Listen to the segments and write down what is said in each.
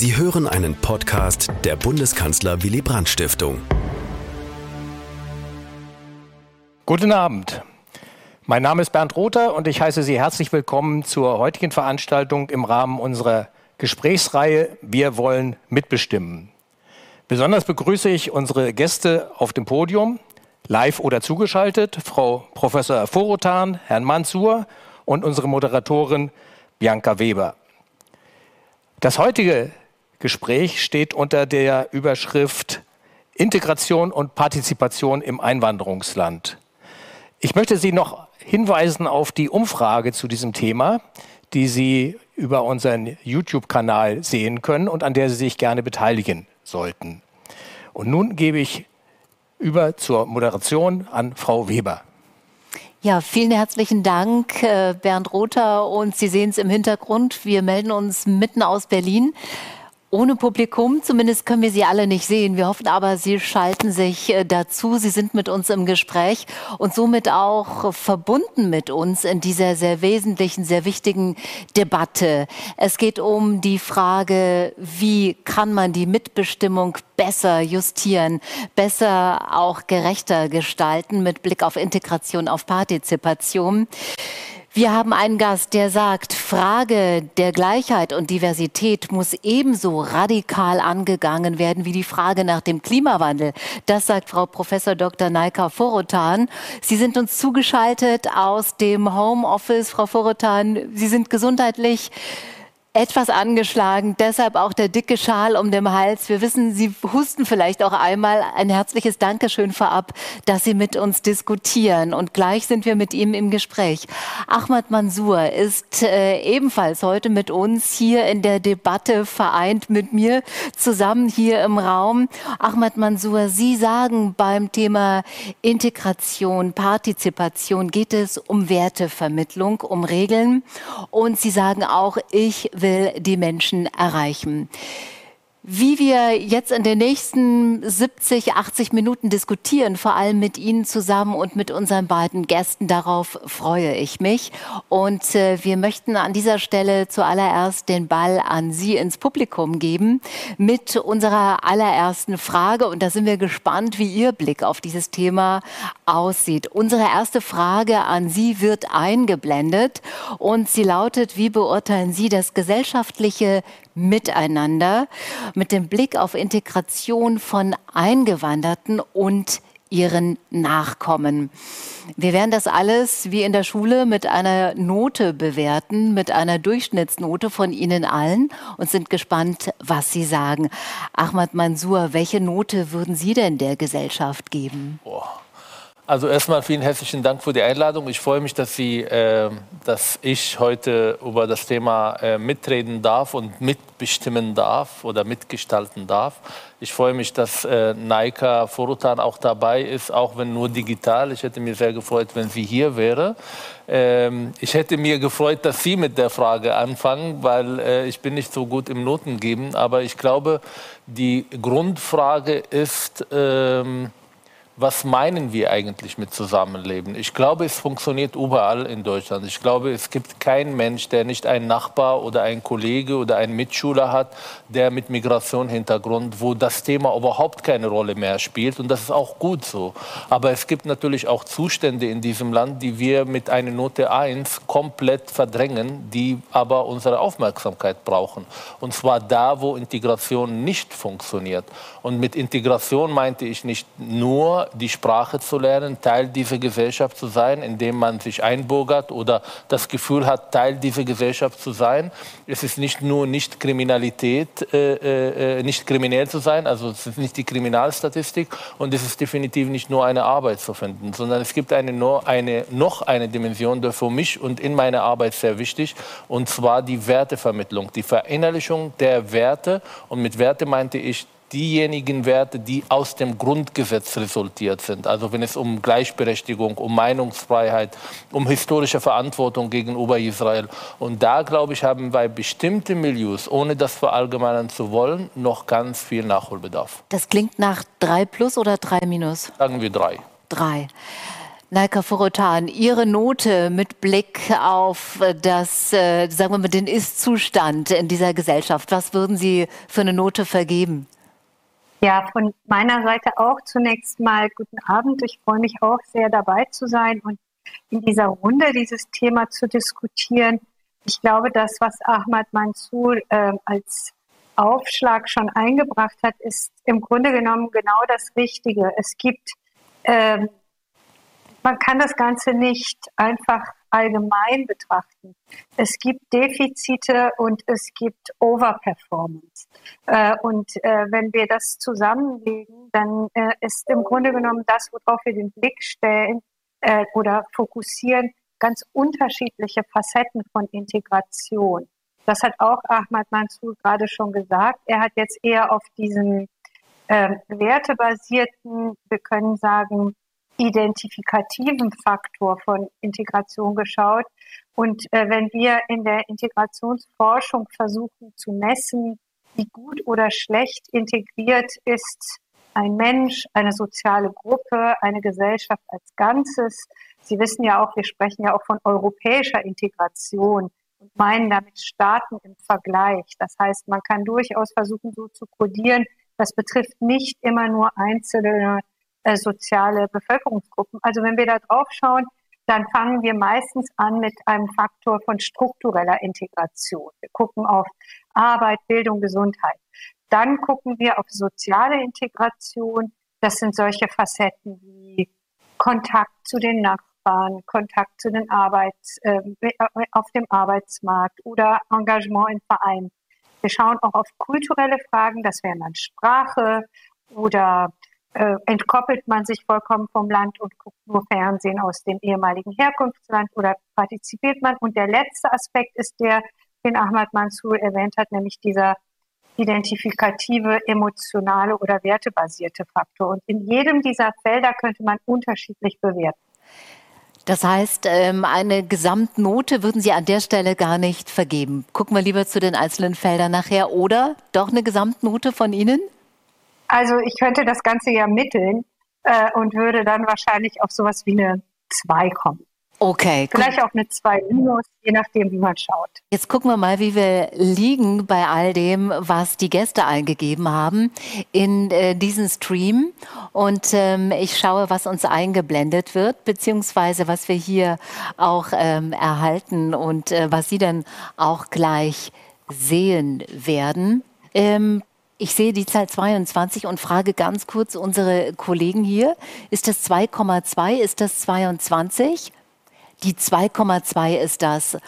Sie hören einen Podcast der Bundeskanzler Willy Brandt Stiftung. Guten Abend. Mein Name ist Bernd Rother und ich heiße Sie herzlich willkommen zur heutigen Veranstaltung im Rahmen unserer Gesprächsreihe Wir wollen mitbestimmen. Besonders begrüße ich unsere Gäste auf dem Podium, live oder zugeschaltet, Frau Professor Vorotan, Herrn Mansur und unsere Moderatorin Bianca Weber. Das heutige Gespräch steht unter der Überschrift Integration und Partizipation im Einwanderungsland. Ich möchte Sie noch hinweisen auf die Umfrage zu diesem Thema, die Sie über unseren YouTube-Kanal sehen können und an der Sie sich gerne beteiligen sollten. Und nun gebe ich über zur Moderation an Frau Weber. Ja, vielen herzlichen Dank, äh, Bernd Rother. Und Sie sehen es im Hintergrund. Wir melden uns mitten aus Berlin ohne Publikum. Zumindest können wir Sie alle nicht sehen. Wir hoffen aber, Sie schalten sich äh, dazu. Sie sind mit uns im Gespräch und somit auch verbunden mit uns in dieser sehr wesentlichen, sehr wichtigen Debatte. Es geht um die Frage, wie kann man die Mitbestimmung besser justieren, besser auch gerechter gestalten mit Blick auf Integration, auf Partizipation. Wir haben einen Gast, der sagt, Frage der Gleichheit und Diversität muss ebenso radikal angegangen werden wie die Frage nach dem Klimawandel. Das sagt Frau Professor Dr. Naika Forotan. Sie sind uns zugeschaltet aus dem Homeoffice. Frau Forotan, Sie sind gesundheitlich etwas angeschlagen, deshalb auch der dicke Schal um den Hals. Wir wissen, Sie husten vielleicht auch einmal. Ein herzliches Dankeschön vorab, dass Sie mit uns diskutieren. Und gleich sind wir mit ihm im Gespräch. Ahmad Mansour ist äh, ebenfalls heute mit uns hier in der Debatte vereint mit mir zusammen hier im Raum. Ahmad Mansour, Sie sagen beim Thema Integration, Partizipation geht es um Wertevermittlung, um Regeln. Und Sie sagen auch, ich will will die Menschen erreichen. Wie wir jetzt in den nächsten 70, 80 Minuten diskutieren, vor allem mit Ihnen zusammen und mit unseren beiden Gästen, darauf freue ich mich. Und äh, wir möchten an dieser Stelle zuallererst den Ball an Sie ins Publikum geben mit unserer allerersten Frage. Und da sind wir gespannt, wie Ihr Blick auf dieses Thema aussieht. Unsere erste Frage an Sie wird eingeblendet und sie lautet, wie beurteilen Sie das gesellschaftliche Miteinander mit dem Blick auf Integration von Eingewanderten und ihren Nachkommen. Wir werden das alles wie in der Schule mit einer Note bewerten, mit einer Durchschnittsnote von Ihnen allen und sind gespannt, was Sie sagen. Ahmad Mansour, welche Note würden Sie denn der Gesellschaft geben? Boah. Also erstmal vielen herzlichen Dank für die Einladung. Ich freue mich, dass, Sie, äh, dass ich heute über das Thema äh, mitreden darf und mitbestimmen darf oder mitgestalten darf. Ich freue mich, dass äh, Naika Forutan auch dabei ist, auch wenn nur digital. Ich hätte mir sehr gefreut, wenn sie hier wäre. Ähm, ich hätte mir gefreut, dass Sie mit der Frage anfangen, weil äh, ich bin nicht so gut im Notengeben. Aber ich glaube, die Grundfrage ist, ähm, was meinen wir eigentlich mit Zusammenleben? Ich glaube, es funktioniert überall in Deutschland. Ich glaube, es gibt keinen Mensch, der nicht einen Nachbar oder einen Kollege oder einen Mitschüler hat, der mit Migrationshintergrund, wo das Thema überhaupt keine Rolle mehr spielt. Und das ist auch gut so. Aber es gibt natürlich auch Zustände in diesem Land, die wir mit einer Note 1 komplett verdrängen, die aber unsere Aufmerksamkeit brauchen. Und zwar da, wo Integration nicht funktioniert. Und mit Integration meinte ich nicht nur die Sprache zu lernen, Teil dieser Gesellschaft zu sein, indem man sich einbürgert oder das Gefühl hat, Teil dieser Gesellschaft zu sein. Es ist nicht nur nicht Kriminalität, äh, äh, äh, nicht kriminell zu sein, also es ist nicht die Kriminalstatistik und es ist definitiv nicht nur eine Arbeit zu finden, sondern es gibt eine, eine, noch eine Dimension, die für mich und in meiner Arbeit sehr wichtig, und zwar die Wertevermittlung, die Verinnerlichung der Werte. Und mit Werte meinte ich diejenigen Werte, die aus dem Grundgesetz resultiert sind. Also wenn es um Gleichberechtigung, um Meinungsfreiheit, um historische Verantwortung gegenüber Israel. Und da, glaube ich, haben bei bestimmten Milieus, ohne das verallgemeinern zu wollen, noch ganz viel Nachholbedarf. Das klingt nach drei plus oder drei minus? Sagen wir drei. Drei. Naika Forotan, Ihre Note mit Blick auf das, äh, sagen wir mal, den Ist-Zustand in dieser Gesellschaft. Was würden Sie für eine Note vergeben? Ja, von meiner Seite auch zunächst mal guten Abend. Ich freue mich auch sehr dabei zu sein und in dieser Runde dieses Thema zu diskutieren. Ich glaube, das, was Ahmad Mansour äh, als Aufschlag schon eingebracht hat, ist im Grunde genommen genau das Richtige. Es gibt ähm, man kann das Ganze nicht einfach allgemein betrachten. Es gibt Defizite und es gibt Overperformance. Äh, und äh, wenn wir das zusammenlegen, dann äh, ist im Grunde genommen das, worauf wir den Blick stellen oder fokussieren, ganz unterschiedliche Facetten von Integration. Das hat auch Ahmad Mansour gerade schon gesagt. Er hat jetzt eher auf diesen äh, wertebasierten, wir können sagen, identifikativen Faktor von Integration geschaut. Und äh, wenn wir in der Integrationsforschung versuchen zu messen, wie gut oder schlecht integriert ist ein Mensch, eine soziale Gruppe, eine Gesellschaft als Ganzes. Sie wissen ja auch, wir sprechen ja auch von europäischer Integration und meinen damit Staaten im Vergleich. Das heißt, man kann durchaus versuchen, so zu kodieren. Das betrifft nicht immer nur einzelne äh, soziale Bevölkerungsgruppen. Also wenn wir da drauf schauen, dann fangen wir meistens an mit einem Faktor von struktureller Integration. Wir gucken auf Arbeit, Bildung, Gesundheit. Dann gucken wir auf soziale Integration. Das sind solche Facetten wie Kontakt zu den Nachbarn, Kontakt zu den Arbeits, äh, auf dem Arbeitsmarkt oder Engagement in Vereinen. Wir schauen auch auf kulturelle Fragen, das wären dann Sprache oder äh, entkoppelt man sich vollkommen vom Land und guckt nur Fernsehen aus dem ehemaligen Herkunftsland oder partizipiert man? Und der letzte Aspekt ist der, den Ahmad Mansour erwähnt hat, nämlich dieser identifikative, emotionale oder wertebasierte Faktor. Und in jedem dieser Felder könnte man unterschiedlich bewerten. Das heißt, ähm, eine Gesamtnote würden Sie an der Stelle gar nicht vergeben. Gucken wir lieber zu den einzelnen Feldern nachher. Oder doch eine Gesamtnote von Ihnen? Also ich könnte das Ganze ja mitteln äh, und würde dann wahrscheinlich auf sowas wie eine 2 kommen. Okay. Vielleicht auch eine 2 minus, je nachdem, wie man schaut. Jetzt gucken wir mal, wie wir liegen bei all dem, was die Gäste eingegeben haben in äh, diesen Stream. Und ähm, ich schaue, was uns eingeblendet wird, beziehungsweise was wir hier auch ähm, erhalten und äh, was Sie dann auch gleich sehen werden. Ähm, ich sehe die Zahl 22 und frage ganz kurz unsere Kollegen hier. Ist das 2,2? Ist das 22? Die 2,2 ist das.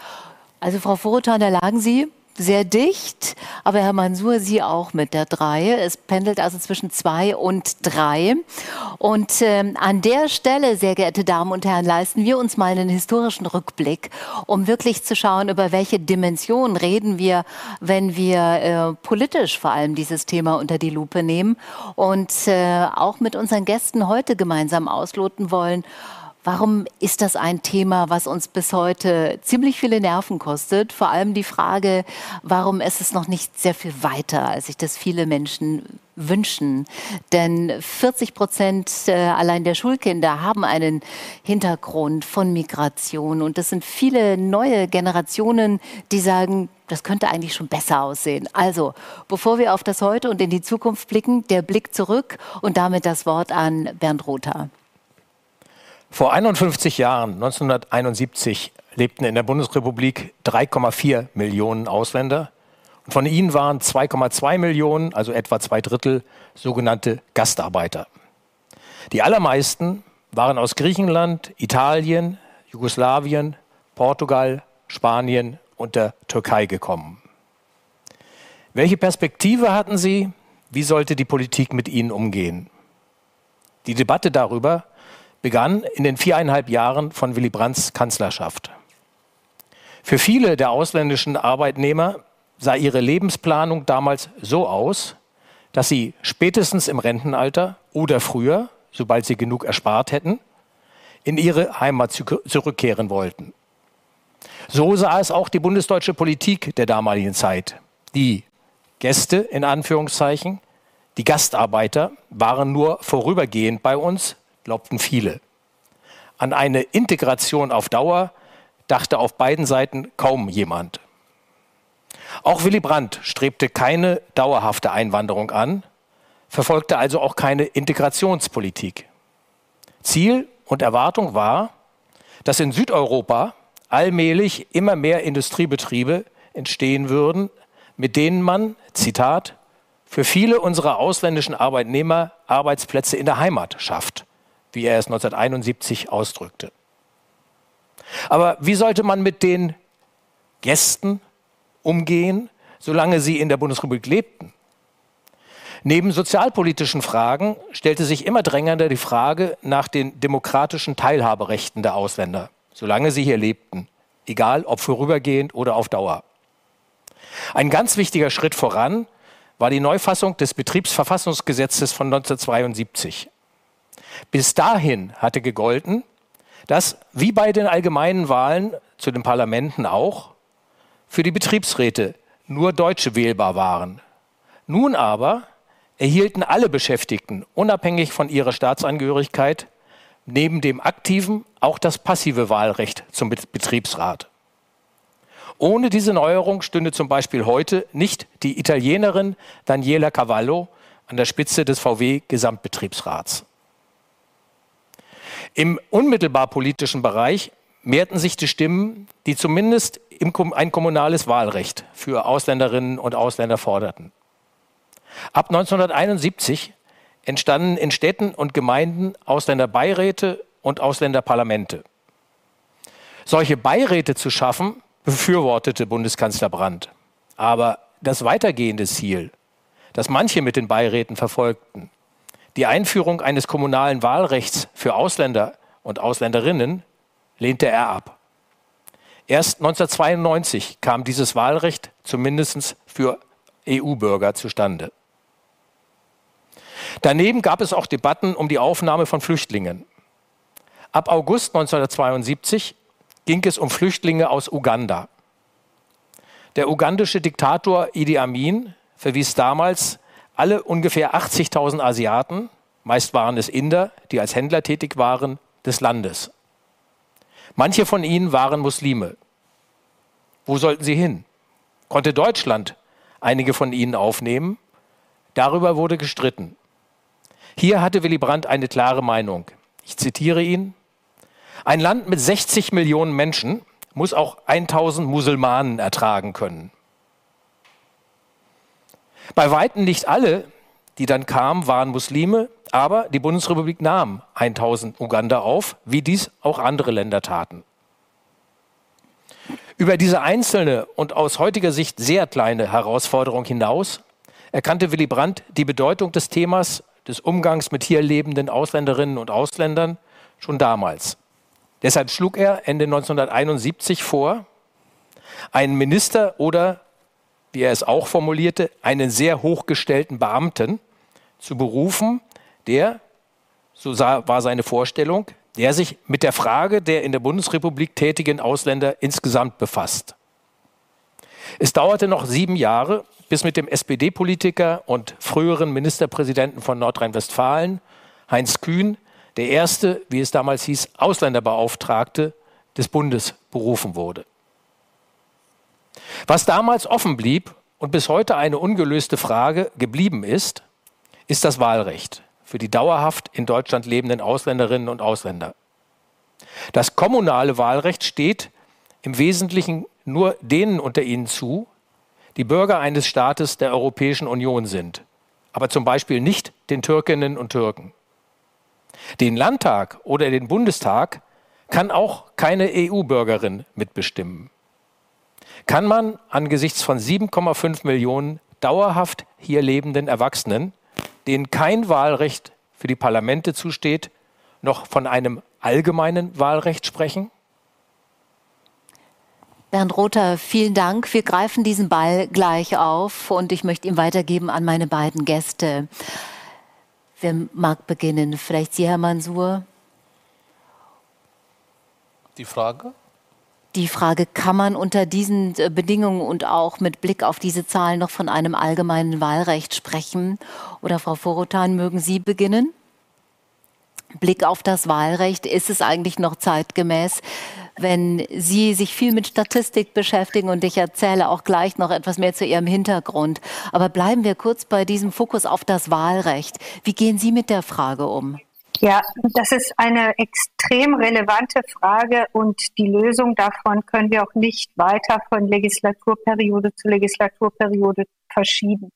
Also Frau Vorotan, da lagen Sie sehr dicht, aber Herr Mansur, Sie auch mit der 3. Es pendelt also zwischen 2 und 3. Und äh, an der Stelle, sehr geehrte Damen und Herren, leisten wir uns mal einen historischen Rückblick, um wirklich zu schauen, über welche Dimension reden wir, wenn wir äh, politisch vor allem dieses Thema unter die Lupe nehmen und äh, auch mit unseren Gästen heute gemeinsam ausloten wollen, Warum ist das ein Thema, was uns bis heute ziemlich viele Nerven kostet? Vor allem die Frage, warum ist es noch nicht sehr viel weiter, als sich das viele Menschen wünschen? Denn 40 Prozent äh, allein der Schulkinder haben einen Hintergrund von Migration. Und das sind viele neue Generationen, die sagen, das könnte eigentlich schon besser aussehen. Also, bevor wir auf das Heute und in die Zukunft blicken, der Blick zurück und damit das Wort an Bernd Rother. Vor 51 Jahren, 1971, lebten in der Bundesrepublik 3,4 Millionen Ausländer. Und von ihnen waren 2,2 Millionen, also etwa zwei Drittel, sogenannte Gastarbeiter. Die allermeisten waren aus Griechenland, Italien, Jugoslawien, Portugal, Spanien und der Türkei gekommen. Welche Perspektive hatten sie? Wie sollte die Politik mit ihnen umgehen? Die Debatte darüber begann in den viereinhalb Jahren von Willy Brandts Kanzlerschaft. Für viele der ausländischen Arbeitnehmer sah ihre Lebensplanung damals so aus, dass sie spätestens im Rentenalter oder früher, sobald sie genug erspart hätten, in ihre Heimat zurückkehren wollten. So sah es auch die bundesdeutsche Politik der damaligen Zeit. Die Gäste in Anführungszeichen, die Gastarbeiter waren nur vorübergehend bei uns glaubten viele. an eine Integration auf Dauer dachte auf beiden Seiten kaum jemand. Auch Willy Brandt strebte keine dauerhafte Einwanderung an, verfolgte also auch keine Integrationspolitik. Ziel und Erwartung war, dass in Südeuropa allmählich immer mehr Industriebetriebe entstehen würden, mit denen man, Zitat, für viele unserer ausländischen Arbeitnehmer Arbeitsplätze in der Heimat schafft, wie er es 1971 ausdrückte. Aber wie sollte man mit den Gästen umgehen, solange sie in der Bundesrepublik lebten? Neben sozialpolitischen Fragen stellte sich immer drängender die Frage nach den demokratischen Teilhaberechten der Ausländer, solange sie hier lebten, egal ob vorübergehend oder auf Dauer. Ein ganz wichtiger Schritt voran war die Neufassung des Betriebsverfassungsgesetzes von 1972. Bis dahin hatte gegolten, dass, wie bei den allgemeinen Wahlen zu den Parlamenten auch, für die Betriebsräte nur Deutsche wählbar waren. Nun aber erhielten alle Beschäftigten, unabhängig von ihrer Staatsangehörigkeit, neben dem aktiven auch das passive Wahlrecht zum Betriebsrat. Ohne diese Neuerung stünde zum Beispiel heute nicht die Italienerin Daniela Cavallo an der Spitze des VW-Gesamtbetriebsrats. Im unmittelbar politischen Bereich mehrten sich die Stimmen, die zumindest ein kommunales Wahlrecht für Ausländerinnen und Ausländer forderten. Ab 1971 entstanden in Städten und Gemeinden Ausländerbeiräte und Ausländerparlamente. Solche Beiräte zu schaffen, befürwortete Bundeskanzler Brandt. Aber das weitergehende Ziel, das manche mit den Beiräten verfolgten, die Einführung eines kommunalen Wahlrechts für Ausländer und Ausländerinnen, lehnte er ab. Erst 1992 kam dieses Wahlrecht zumindest für EU-Bürger zustande. Daneben gab es auch Debatten um die Aufnahme von Flüchtlingen. Ab August 1972 ging es um Flüchtlinge aus Uganda. Der ugandische Diktator Idi Amin verwies damals alle ungefähr 80.000 Asiaten, meist waren es Inder, die als Händler tätig waren, des Landes. Manche von ihnen waren Muslime. Wo sollten sie hin? Konnte Deutschland einige von ihnen aufnehmen? Darüber wurde gestritten. Hier hatte Willy Brandt eine klare Meinung. Ich zitiere ihn. Ein Land mit 60 Millionen Menschen muss auch 1000 Musulmanen ertragen können. Bei weitem nicht alle, die dann kamen, waren Muslime, aber die Bundesrepublik nahm 1000 Uganda auf, wie dies auch andere Länder taten. Über diese einzelne und aus heutiger Sicht sehr kleine Herausforderung hinaus erkannte Willy Brandt die Bedeutung des Themas des Umgangs mit hier lebenden Ausländerinnen und Ausländern schon damals. Deshalb schlug er Ende 1971 vor, einen Minister oder, wie er es auch formulierte, einen sehr hochgestellten Beamten zu berufen, der, so war seine Vorstellung, der sich mit der Frage der in der Bundesrepublik tätigen Ausländer insgesamt befasst. Es dauerte noch sieben Jahre, bis mit dem SPD-Politiker und früheren Ministerpräsidenten von Nordrhein-Westfalen, Heinz Kühn, der erste, wie es damals hieß, Ausländerbeauftragte des Bundes berufen wurde. Was damals offen blieb und bis heute eine ungelöste Frage geblieben ist, ist das Wahlrecht für die dauerhaft in Deutschland lebenden Ausländerinnen und Ausländer. Das kommunale Wahlrecht steht im Wesentlichen nur denen unter ihnen zu, die Bürger eines Staates der Europäischen Union sind, aber zum Beispiel nicht den Türkinnen und Türken. Den Landtag oder den Bundestag kann auch keine EU-Bürgerin mitbestimmen. Kann man angesichts von 7,5 Millionen dauerhaft hier lebenden Erwachsenen, denen kein Wahlrecht für die Parlamente zusteht, noch von einem allgemeinen Wahlrecht sprechen? Bernd Rother, vielen Dank. Wir greifen diesen Ball gleich auf und ich möchte ihn weitergeben an meine beiden Gäste. Wer mag beginnen? Vielleicht Sie, Herr Mansur? Die Frage? Die Frage, kann man unter diesen äh, Bedingungen und auch mit Blick auf diese Zahlen noch von einem allgemeinen Wahlrecht sprechen? Oder Frau Vorotan, mögen Sie beginnen? Blick auf das Wahlrecht, ist es eigentlich noch zeitgemäß, wenn Sie sich viel mit Statistik beschäftigen und ich erzähle auch gleich noch etwas mehr zu Ihrem Hintergrund. Aber bleiben wir kurz bei diesem Fokus auf das Wahlrecht. Wie gehen Sie mit der Frage um? Ja, das ist eine extrem relevante Frage und die Lösung davon können wir auch nicht weiter von Legislaturperiode zu Legislaturperiode verschieben.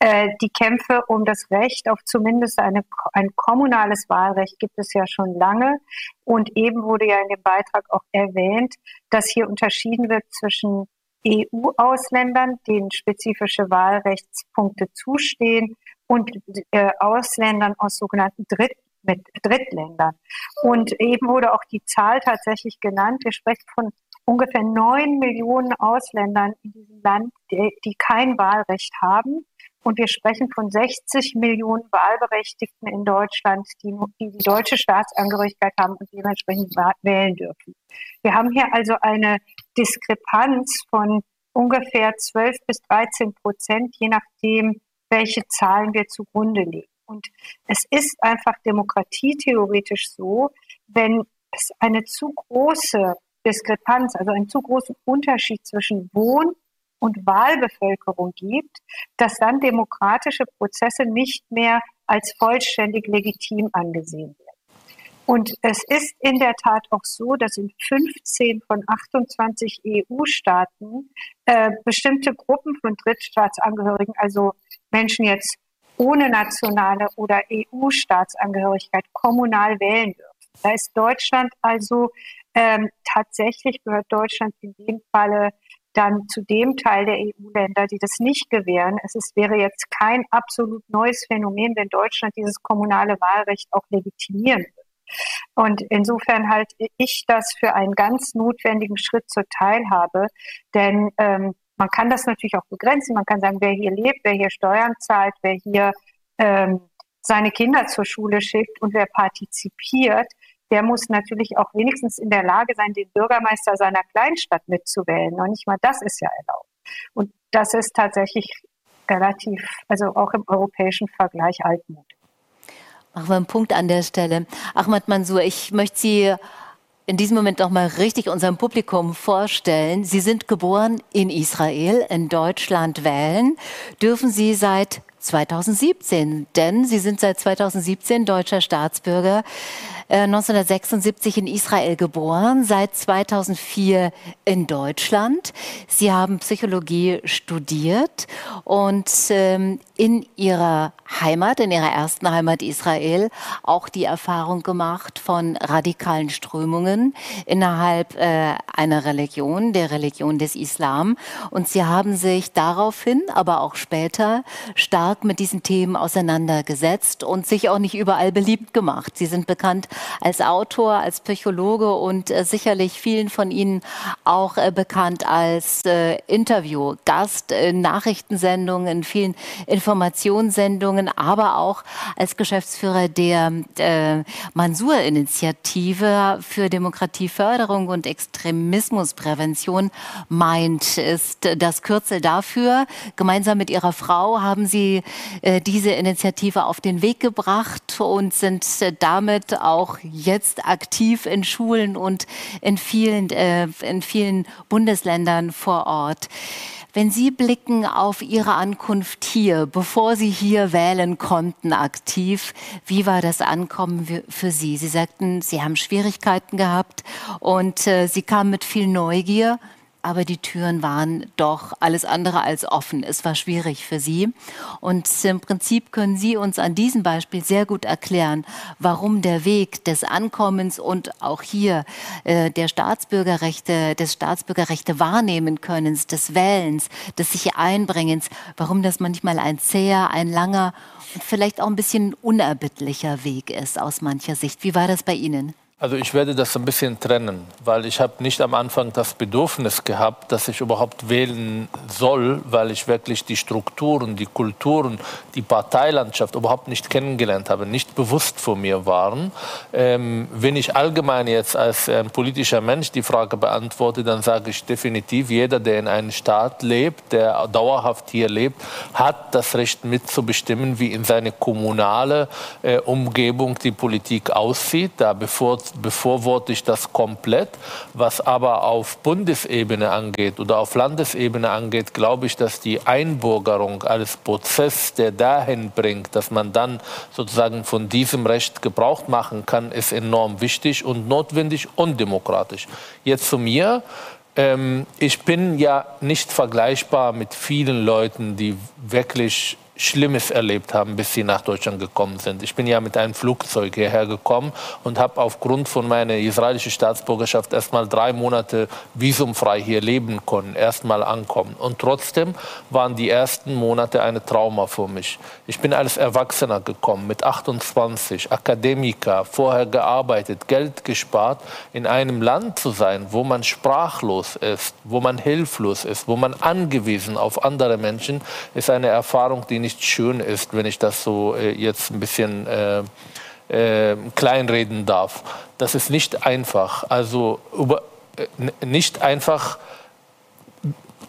Äh, die Kämpfe um das Recht auf zumindest eine, ein kommunales Wahlrecht gibt es ja schon lange. Und eben wurde ja in dem Beitrag auch erwähnt, dass hier unterschieden wird zwischen EU-Ausländern, denen spezifische Wahlrechtspunkte zustehen, und äh, Ausländern aus sogenannten Dritt mit Drittländern. Und eben wurde auch die Zahl tatsächlich genannt. Wir sprechen von ungefähr neun Millionen Ausländern in diesem Land, die, die kein Wahlrecht haben. Und wir sprechen von 60 Millionen Wahlberechtigten in Deutschland, die, die die deutsche Staatsangehörigkeit haben und dementsprechend wählen dürfen. Wir haben hier also eine Diskrepanz von ungefähr 12 bis 13 Prozent, je nachdem, welche Zahlen wir zugrunde legen. Und es ist einfach demokratietheoretisch so, wenn es eine zu große Diskrepanz, also einen zu großen Unterschied zwischen Wohn- und Wahlbevölkerung gibt, dass dann demokratische Prozesse nicht mehr als vollständig legitim angesehen werden. Und es ist in der Tat auch so, dass in 15 von 28 EU-Staaten äh, bestimmte Gruppen von Drittstaatsangehörigen, also Menschen jetzt ohne nationale oder EU-Staatsangehörigkeit kommunal wählen dürfen. Da ist Deutschland also ähm, tatsächlich gehört Deutschland in dem Falle dann zu dem Teil der EU-Länder, die das nicht gewähren. Es ist, wäre jetzt kein absolut neues Phänomen, wenn Deutschland dieses kommunale Wahlrecht auch legitimieren würde. Und insofern halte ich das für einen ganz notwendigen Schritt zur Teilhabe, denn ähm, man kann das natürlich auch begrenzen. Man kann sagen, wer hier lebt, wer hier Steuern zahlt, wer hier ähm, seine Kinder zur Schule schickt und wer partizipiert, der muss natürlich auch wenigstens in der Lage sein, den Bürgermeister seiner Kleinstadt mitzuwählen. Und nicht mal das ist ja erlaubt. Und das ist tatsächlich relativ, also auch im europäischen Vergleich altmodisch. Machen wir einen Punkt an der Stelle. Ahmad Mansour, ich möchte Sie in diesem Moment noch mal richtig unserem Publikum vorstellen. Sie sind geboren in Israel, in Deutschland wählen. Dürfen Sie seit 2017, denn Sie sind seit 2017 deutscher Staatsbürger. 1976 äh, in Israel geboren, seit 2004 in Deutschland. Sie haben Psychologie studiert und ähm, in ihrer Heimat, in ihrer ersten Heimat Israel, auch die Erfahrung gemacht von radikalen Strömungen innerhalb äh, einer Religion, der Religion des Islam. Und sie haben sich daraufhin, aber auch später, stark mit diesen Themen auseinandergesetzt und sich auch nicht überall beliebt gemacht. Sie sind bekannt als Autor, als Psychologe und äh, sicherlich vielen von Ihnen auch äh, bekannt als äh, Interviewgast in Nachrichtensendungen, in vielen Informationssendungen, aber auch als Geschäftsführer der äh, Mansur-Initiative für Demokratieförderung und Extremismusprävention. Meint ist das Kürzel dafür. Gemeinsam mit Ihrer Frau haben Sie äh, diese Initiative auf den Weg gebracht und sind äh, damit auch jetzt aktiv in Schulen und in vielen, äh, in vielen Bundesländern vor Ort. Wenn Sie blicken auf Ihre Ankunft hier, bevor Sie hier wählen konnten aktiv, wie war das Ankommen für Sie? Sie sagten, Sie haben Schwierigkeiten gehabt und äh, Sie kamen mit viel Neugier aber die Türen waren doch alles andere als offen. Es war schwierig für sie. Und im Prinzip können Sie uns an diesem Beispiel sehr gut erklären, warum der Weg des Ankommens und auch hier äh, der Staatsbürgerrechte, des Staatsbürgerrechte wahrnehmen Könnens, des Wählens, des sich Einbringens, warum das manchmal ein zäher, ein langer und vielleicht auch ein bisschen unerbittlicher Weg ist aus mancher Sicht. Wie war das bei Ihnen? Also ich werde das ein bisschen trennen, weil ich habe nicht am Anfang das Bedürfnis gehabt, dass ich überhaupt wählen soll, weil ich wirklich die Strukturen, die Kulturen, die Parteilandschaft überhaupt nicht kennengelernt habe, nicht bewusst vor mir waren. Ähm, wenn ich allgemein jetzt als ein politischer Mensch die Frage beantworte, dann sage ich definitiv, jeder, der in einem Staat lebt, der dauerhaft hier lebt, hat das Recht mitzubestimmen, wie in seine kommunale äh, Umgebung die Politik aussieht. Da bevor befürworte ich das komplett. Was aber auf Bundesebene angeht oder auf Landesebene angeht, glaube ich, dass die Einbürgerung als Prozess, der dahin bringt, dass man dann sozusagen von diesem Recht Gebrauch machen kann, ist enorm wichtig und notwendig und demokratisch. Jetzt zu mir. Ähm, ich bin ja nicht vergleichbar mit vielen Leuten, die wirklich Schlimmes erlebt haben, bis sie nach Deutschland gekommen sind. Ich bin ja mit einem Flugzeug hierher gekommen und habe aufgrund von meiner israelischen Staatsbürgerschaft erst mal drei Monate visumfrei hier leben können, erst mal ankommen. Und trotzdem waren die ersten Monate eine Trauma für mich. Ich bin als Erwachsener gekommen, mit 28, Akademiker, vorher gearbeitet, Geld gespart, in einem Land zu sein, wo man sprachlos ist, wo man hilflos ist, wo man angewiesen auf andere Menschen, ist eine Erfahrung, die nicht nicht schön ist, wenn ich das so äh, jetzt ein bisschen äh, äh, kleinreden darf. Das ist nicht einfach. Also über, äh, nicht einfach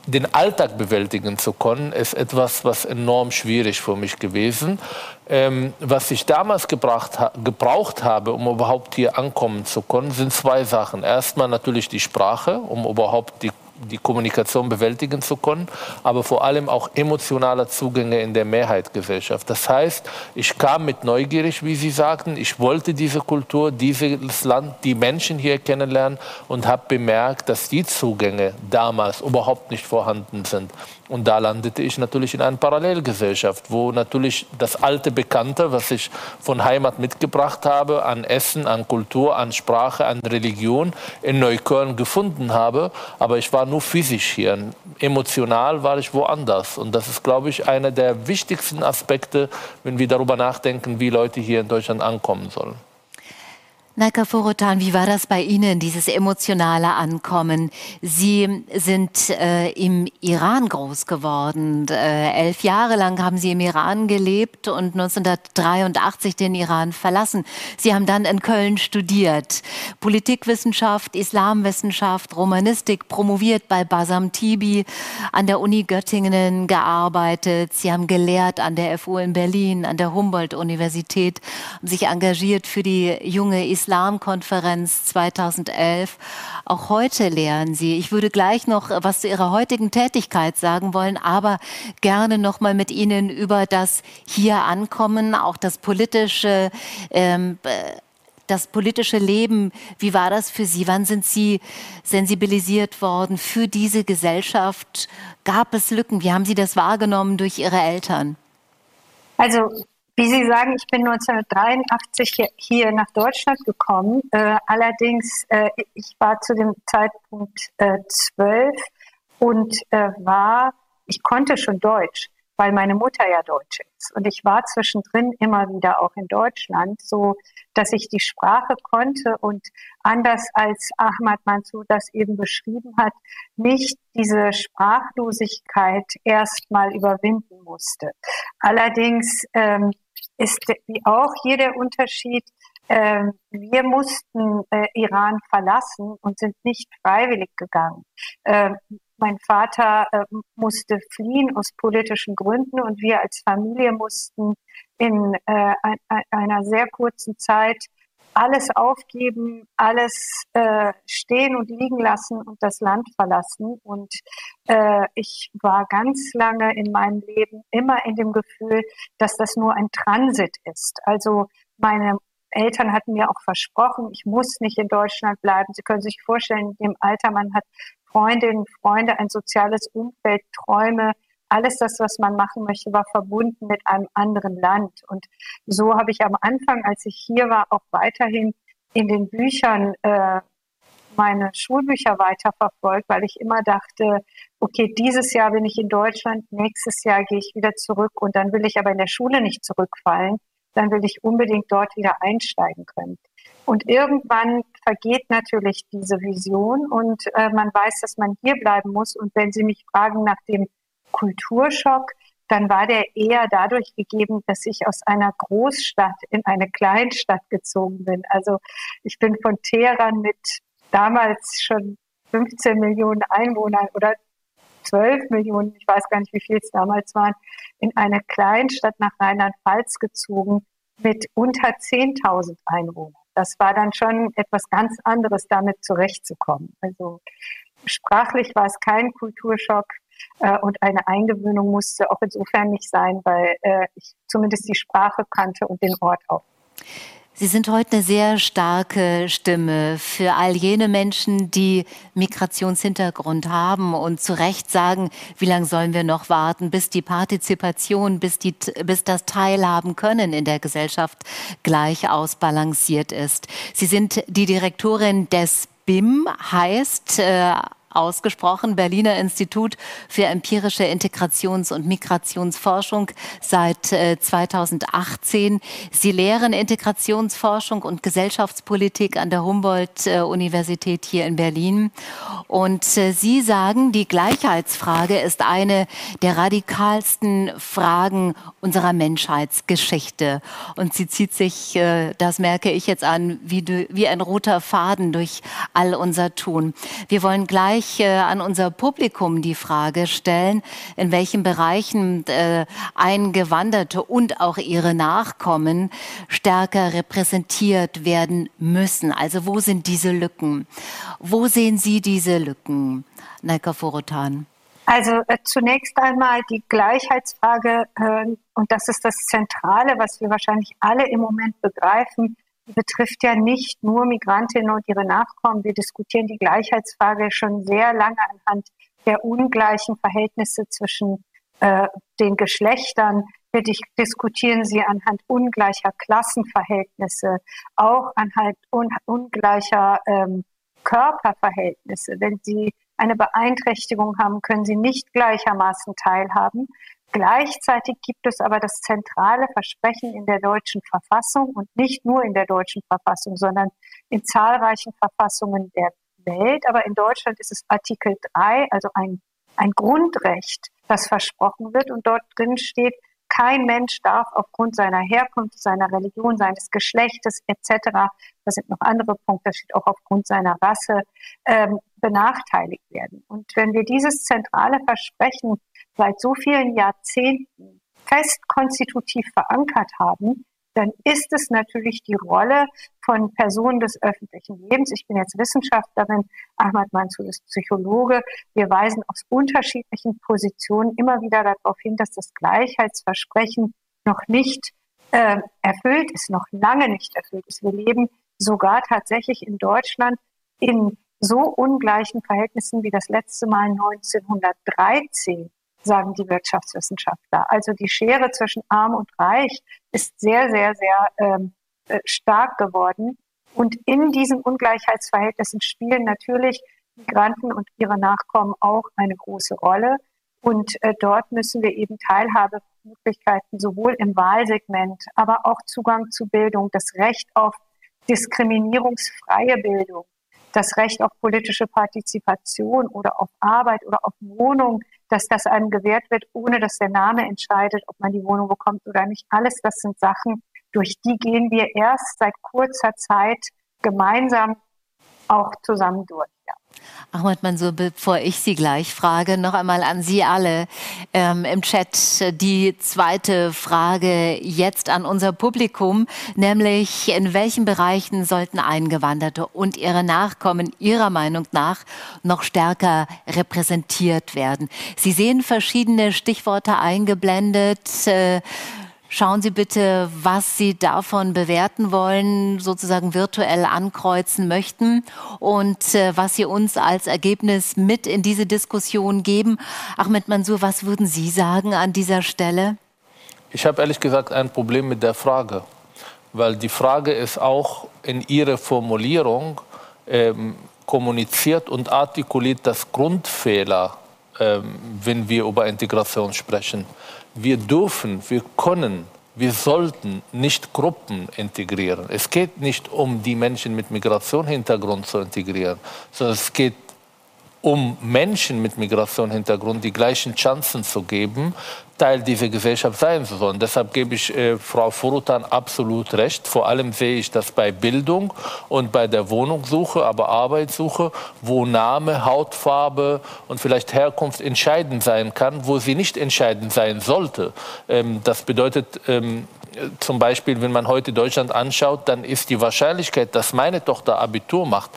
den Alltag bewältigen zu können, ist etwas, was enorm schwierig für mich gewesen. Ähm, was ich damals gebracht, gebraucht habe, um überhaupt hier ankommen zu können, sind zwei Sachen. Erstmal natürlich die Sprache, um überhaupt die die Kommunikation bewältigen zu können, aber vor allem auch emotionale Zugänge in der Mehrheitsgesellschaft. Das heißt, ich kam mit neugierig, wie Sie sagten, ich wollte diese Kultur, dieses Land, die Menschen hier kennenlernen und habe bemerkt, dass die Zugänge damals überhaupt nicht vorhanden sind. Und da landete ich natürlich in einer Parallelgesellschaft, wo natürlich das alte Bekannte, was ich von Heimat mitgebracht habe, an Essen, an Kultur, an Sprache, an Religion, in Neukölln gefunden habe. Aber ich war nur physisch hier. Emotional war ich woanders. Und das ist, glaube ich, einer der wichtigsten Aspekte, wenn wir darüber nachdenken, wie Leute hier in Deutschland ankommen sollen. Naika Forotan, wie war das bei Ihnen, dieses emotionale Ankommen? Sie sind äh, im Iran groß geworden. Äh, elf Jahre lang haben Sie im Iran gelebt und 1983 den Iran verlassen. Sie haben dann in Köln studiert. Politikwissenschaft, Islamwissenschaft, Romanistik, promoviert bei Basam Tibi, an der Uni Göttingen gearbeitet. Sie haben gelehrt an der FU in Berlin, an der Humboldt-Universität, sich engagiert für die junge Islam Islamkonferenz 2011. Auch heute lehren Sie. Ich würde gleich noch was zu Ihrer heutigen Tätigkeit sagen wollen, aber gerne noch mal mit Ihnen über das hier ankommen, auch das politische. Ähm, das politische Leben, wie war das für Sie? Wann sind Sie sensibilisiert worden für diese Gesellschaft? Gab es Lücken? Wie haben Sie das wahrgenommen durch Ihre Eltern? Also wie Sie sagen, ich bin 1983 hier nach Deutschland gekommen. Äh, allerdings, äh, ich war zu dem Zeitpunkt äh, zwölf und äh, war, ich konnte schon Deutsch, weil meine Mutter ja Deutsch ist. Und ich war zwischendrin immer wieder auch in Deutschland, so dass ich die Sprache konnte und anders als Ahmad Mansour das eben beschrieben hat, nicht diese Sprachlosigkeit erstmal überwinden musste. Allerdings ähm, ist wie auch hier der Unterschied, ähm, wir mussten äh, Iran verlassen und sind nicht freiwillig gegangen. Ähm, mein Vater äh, musste fliehen aus politischen Gründen und wir als Familie mussten in äh, einer sehr kurzen Zeit alles aufgeben, alles äh, stehen und liegen lassen und das Land verlassen. Und äh, ich war ganz lange in meinem Leben immer in dem Gefühl, dass das nur ein Transit ist. Also meine Eltern hatten mir auch versprochen, ich muss nicht in Deutschland bleiben. Sie können sich vorstellen, in dem Alter, man hat Freundinnen, Freunde, ein soziales Umfeld, Träume, alles das, was man machen möchte, war verbunden mit einem anderen Land. Und so habe ich am Anfang, als ich hier war, auch weiterhin in den Büchern äh, meine Schulbücher weiterverfolgt, weil ich immer dachte, okay, dieses Jahr bin ich in Deutschland, nächstes Jahr gehe ich wieder zurück und dann will ich aber in der Schule nicht zurückfallen, dann will ich unbedingt dort wieder einsteigen können. Und irgendwann vergeht natürlich diese Vision und äh, man weiß, dass man hier bleiben muss. Und wenn Sie mich fragen nach dem Kulturschock, dann war der eher dadurch gegeben, dass ich aus einer Großstadt in eine Kleinstadt gezogen bin. Also ich bin von Teheran mit damals schon 15 Millionen Einwohnern oder 12 Millionen, ich weiß gar nicht, wie viel es damals waren, in eine Kleinstadt nach Rheinland-Pfalz gezogen mit unter 10.000 Einwohnern. Das war dann schon etwas ganz anderes, damit zurechtzukommen. Also sprachlich war es kein Kulturschock äh, und eine Eingewöhnung musste auch insofern nicht sein, weil äh, ich zumindest die Sprache kannte und den Ort auch. Sie sind heute eine sehr starke Stimme für all jene Menschen, die Migrationshintergrund haben und zu Recht sagen, wie lange sollen wir noch warten, bis die Partizipation, bis, die, bis das Teilhaben können in der Gesellschaft gleich ausbalanciert ist. Sie sind die Direktorin des BIM, heißt äh, ausgesprochen, Berliner Institut für empirische Integrations- und Migrationsforschung seit äh, 2018. Sie lehren Integrationsforschung und Gesellschaftspolitik an der Humboldt-Universität hier in Berlin. Und äh, Sie sagen, die Gleichheitsfrage ist eine der radikalsten Fragen unserer Menschheitsgeschichte. Und sie zieht sich, äh, das merke ich jetzt an, wie ein roter Faden durch all unser Tun. Wir wollen gleich gleich äh, an unser Publikum die Frage stellen, in welchen Bereichen äh, Eingewanderte und auch ihre Nachkommen stärker repräsentiert werden müssen. Also wo sind diese Lücken? Wo sehen Sie diese Lücken, Naika Forotan? Also äh, zunächst einmal die Gleichheitsfrage, äh, und das ist das Zentrale, was wir wahrscheinlich alle im Moment begreifen, betrifft ja nicht nur Migrantinnen und ihre Nachkommen. Wir diskutieren die Gleichheitsfrage schon sehr lange anhand der ungleichen Verhältnisse zwischen äh, den Geschlechtern. Wir diskutieren sie anhand ungleicher Klassenverhältnisse, auch anhand un ungleicher ähm, Körperverhältnisse. Wenn Sie eine Beeinträchtigung haben, können Sie nicht gleichermaßen teilhaben. Gleichzeitig gibt es aber das zentrale Versprechen in der deutschen Verfassung und nicht nur in der deutschen Verfassung, sondern in zahlreichen Verfassungen der Welt. Aber in Deutschland ist es Artikel 3, also ein, ein Grundrecht, das versprochen wird. Und dort drin steht, kein Mensch darf aufgrund seiner Herkunft, seiner Religion, seines Geschlechtes etc., da sind noch andere Punkte, das steht auch aufgrund seiner Rasse, ähm, benachteiligt werden. Und wenn wir dieses zentrale Versprechen seit so vielen Jahrzehnten fest konstitutiv verankert haben, dann ist es natürlich die Rolle von Personen des öffentlichen Lebens. Ich bin jetzt Wissenschaftlerin, Ahmad Mansour ist Psychologe. Wir weisen aus unterschiedlichen Positionen immer wieder darauf hin, dass das Gleichheitsversprechen noch nicht äh, erfüllt ist, noch lange nicht erfüllt ist. Wir leben sogar tatsächlich in Deutschland in so ungleichen Verhältnissen wie das letzte Mal 1913 sagen die Wirtschaftswissenschaftler. Also die Schere zwischen arm und reich ist sehr, sehr, sehr ähm, äh, stark geworden. Und in diesen Ungleichheitsverhältnissen spielen natürlich Migranten und ihre Nachkommen auch eine große Rolle. Und äh, dort müssen wir eben Teilhabemöglichkeiten sowohl im Wahlsegment, aber auch Zugang zu Bildung, das Recht auf diskriminierungsfreie Bildung, das Recht auf politische Partizipation oder auf Arbeit oder auf Wohnung, dass das einem gewährt wird, ohne dass der Name entscheidet, ob man die Wohnung bekommt oder nicht. Alles das sind Sachen, durch die gehen wir erst seit kurzer Zeit gemeinsam auch zusammen durch. Ahmad Mansour, bevor ich Sie gleich frage, noch einmal an Sie alle ähm, im Chat die zweite Frage jetzt an unser Publikum, nämlich in welchen Bereichen sollten Eingewanderte und ihre Nachkommen Ihrer Meinung nach noch stärker repräsentiert werden? Sie sehen verschiedene Stichworte eingeblendet. Äh, Schauen Sie bitte, was Sie davon bewerten wollen, sozusagen virtuell ankreuzen möchten und äh, was Sie uns als Ergebnis mit in diese Diskussion geben. Ahmed Mansour, was würden Sie sagen an dieser Stelle? Ich habe ehrlich gesagt ein Problem mit der Frage, weil die Frage ist auch in ihrer Formulierung ähm, kommuniziert und artikuliert das Grundfehler, wenn wir über Integration sprechen wir dürfen, wir können, wir sollten nicht Gruppen integrieren. Es geht nicht um die Menschen mit Migrationshintergrund zu integrieren, sondern es geht um Menschen mit Migrationshintergrund die gleichen Chancen zu geben, Teil dieser Gesellschaft sein sollen. Deshalb gebe ich äh, Frau Furutan absolut recht. Vor allem sehe ich das bei Bildung und bei der Wohnungssuche, aber Arbeitssuche, wo Name, Hautfarbe und vielleicht Herkunft entscheidend sein kann, wo sie nicht entscheidend sein sollte. Ähm, das bedeutet, ähm, zum Beispiel, wenn man heute Deutschland anschaut, dann ist die Wahrscheinlichkeit, dass meine Tochter Abitur macht,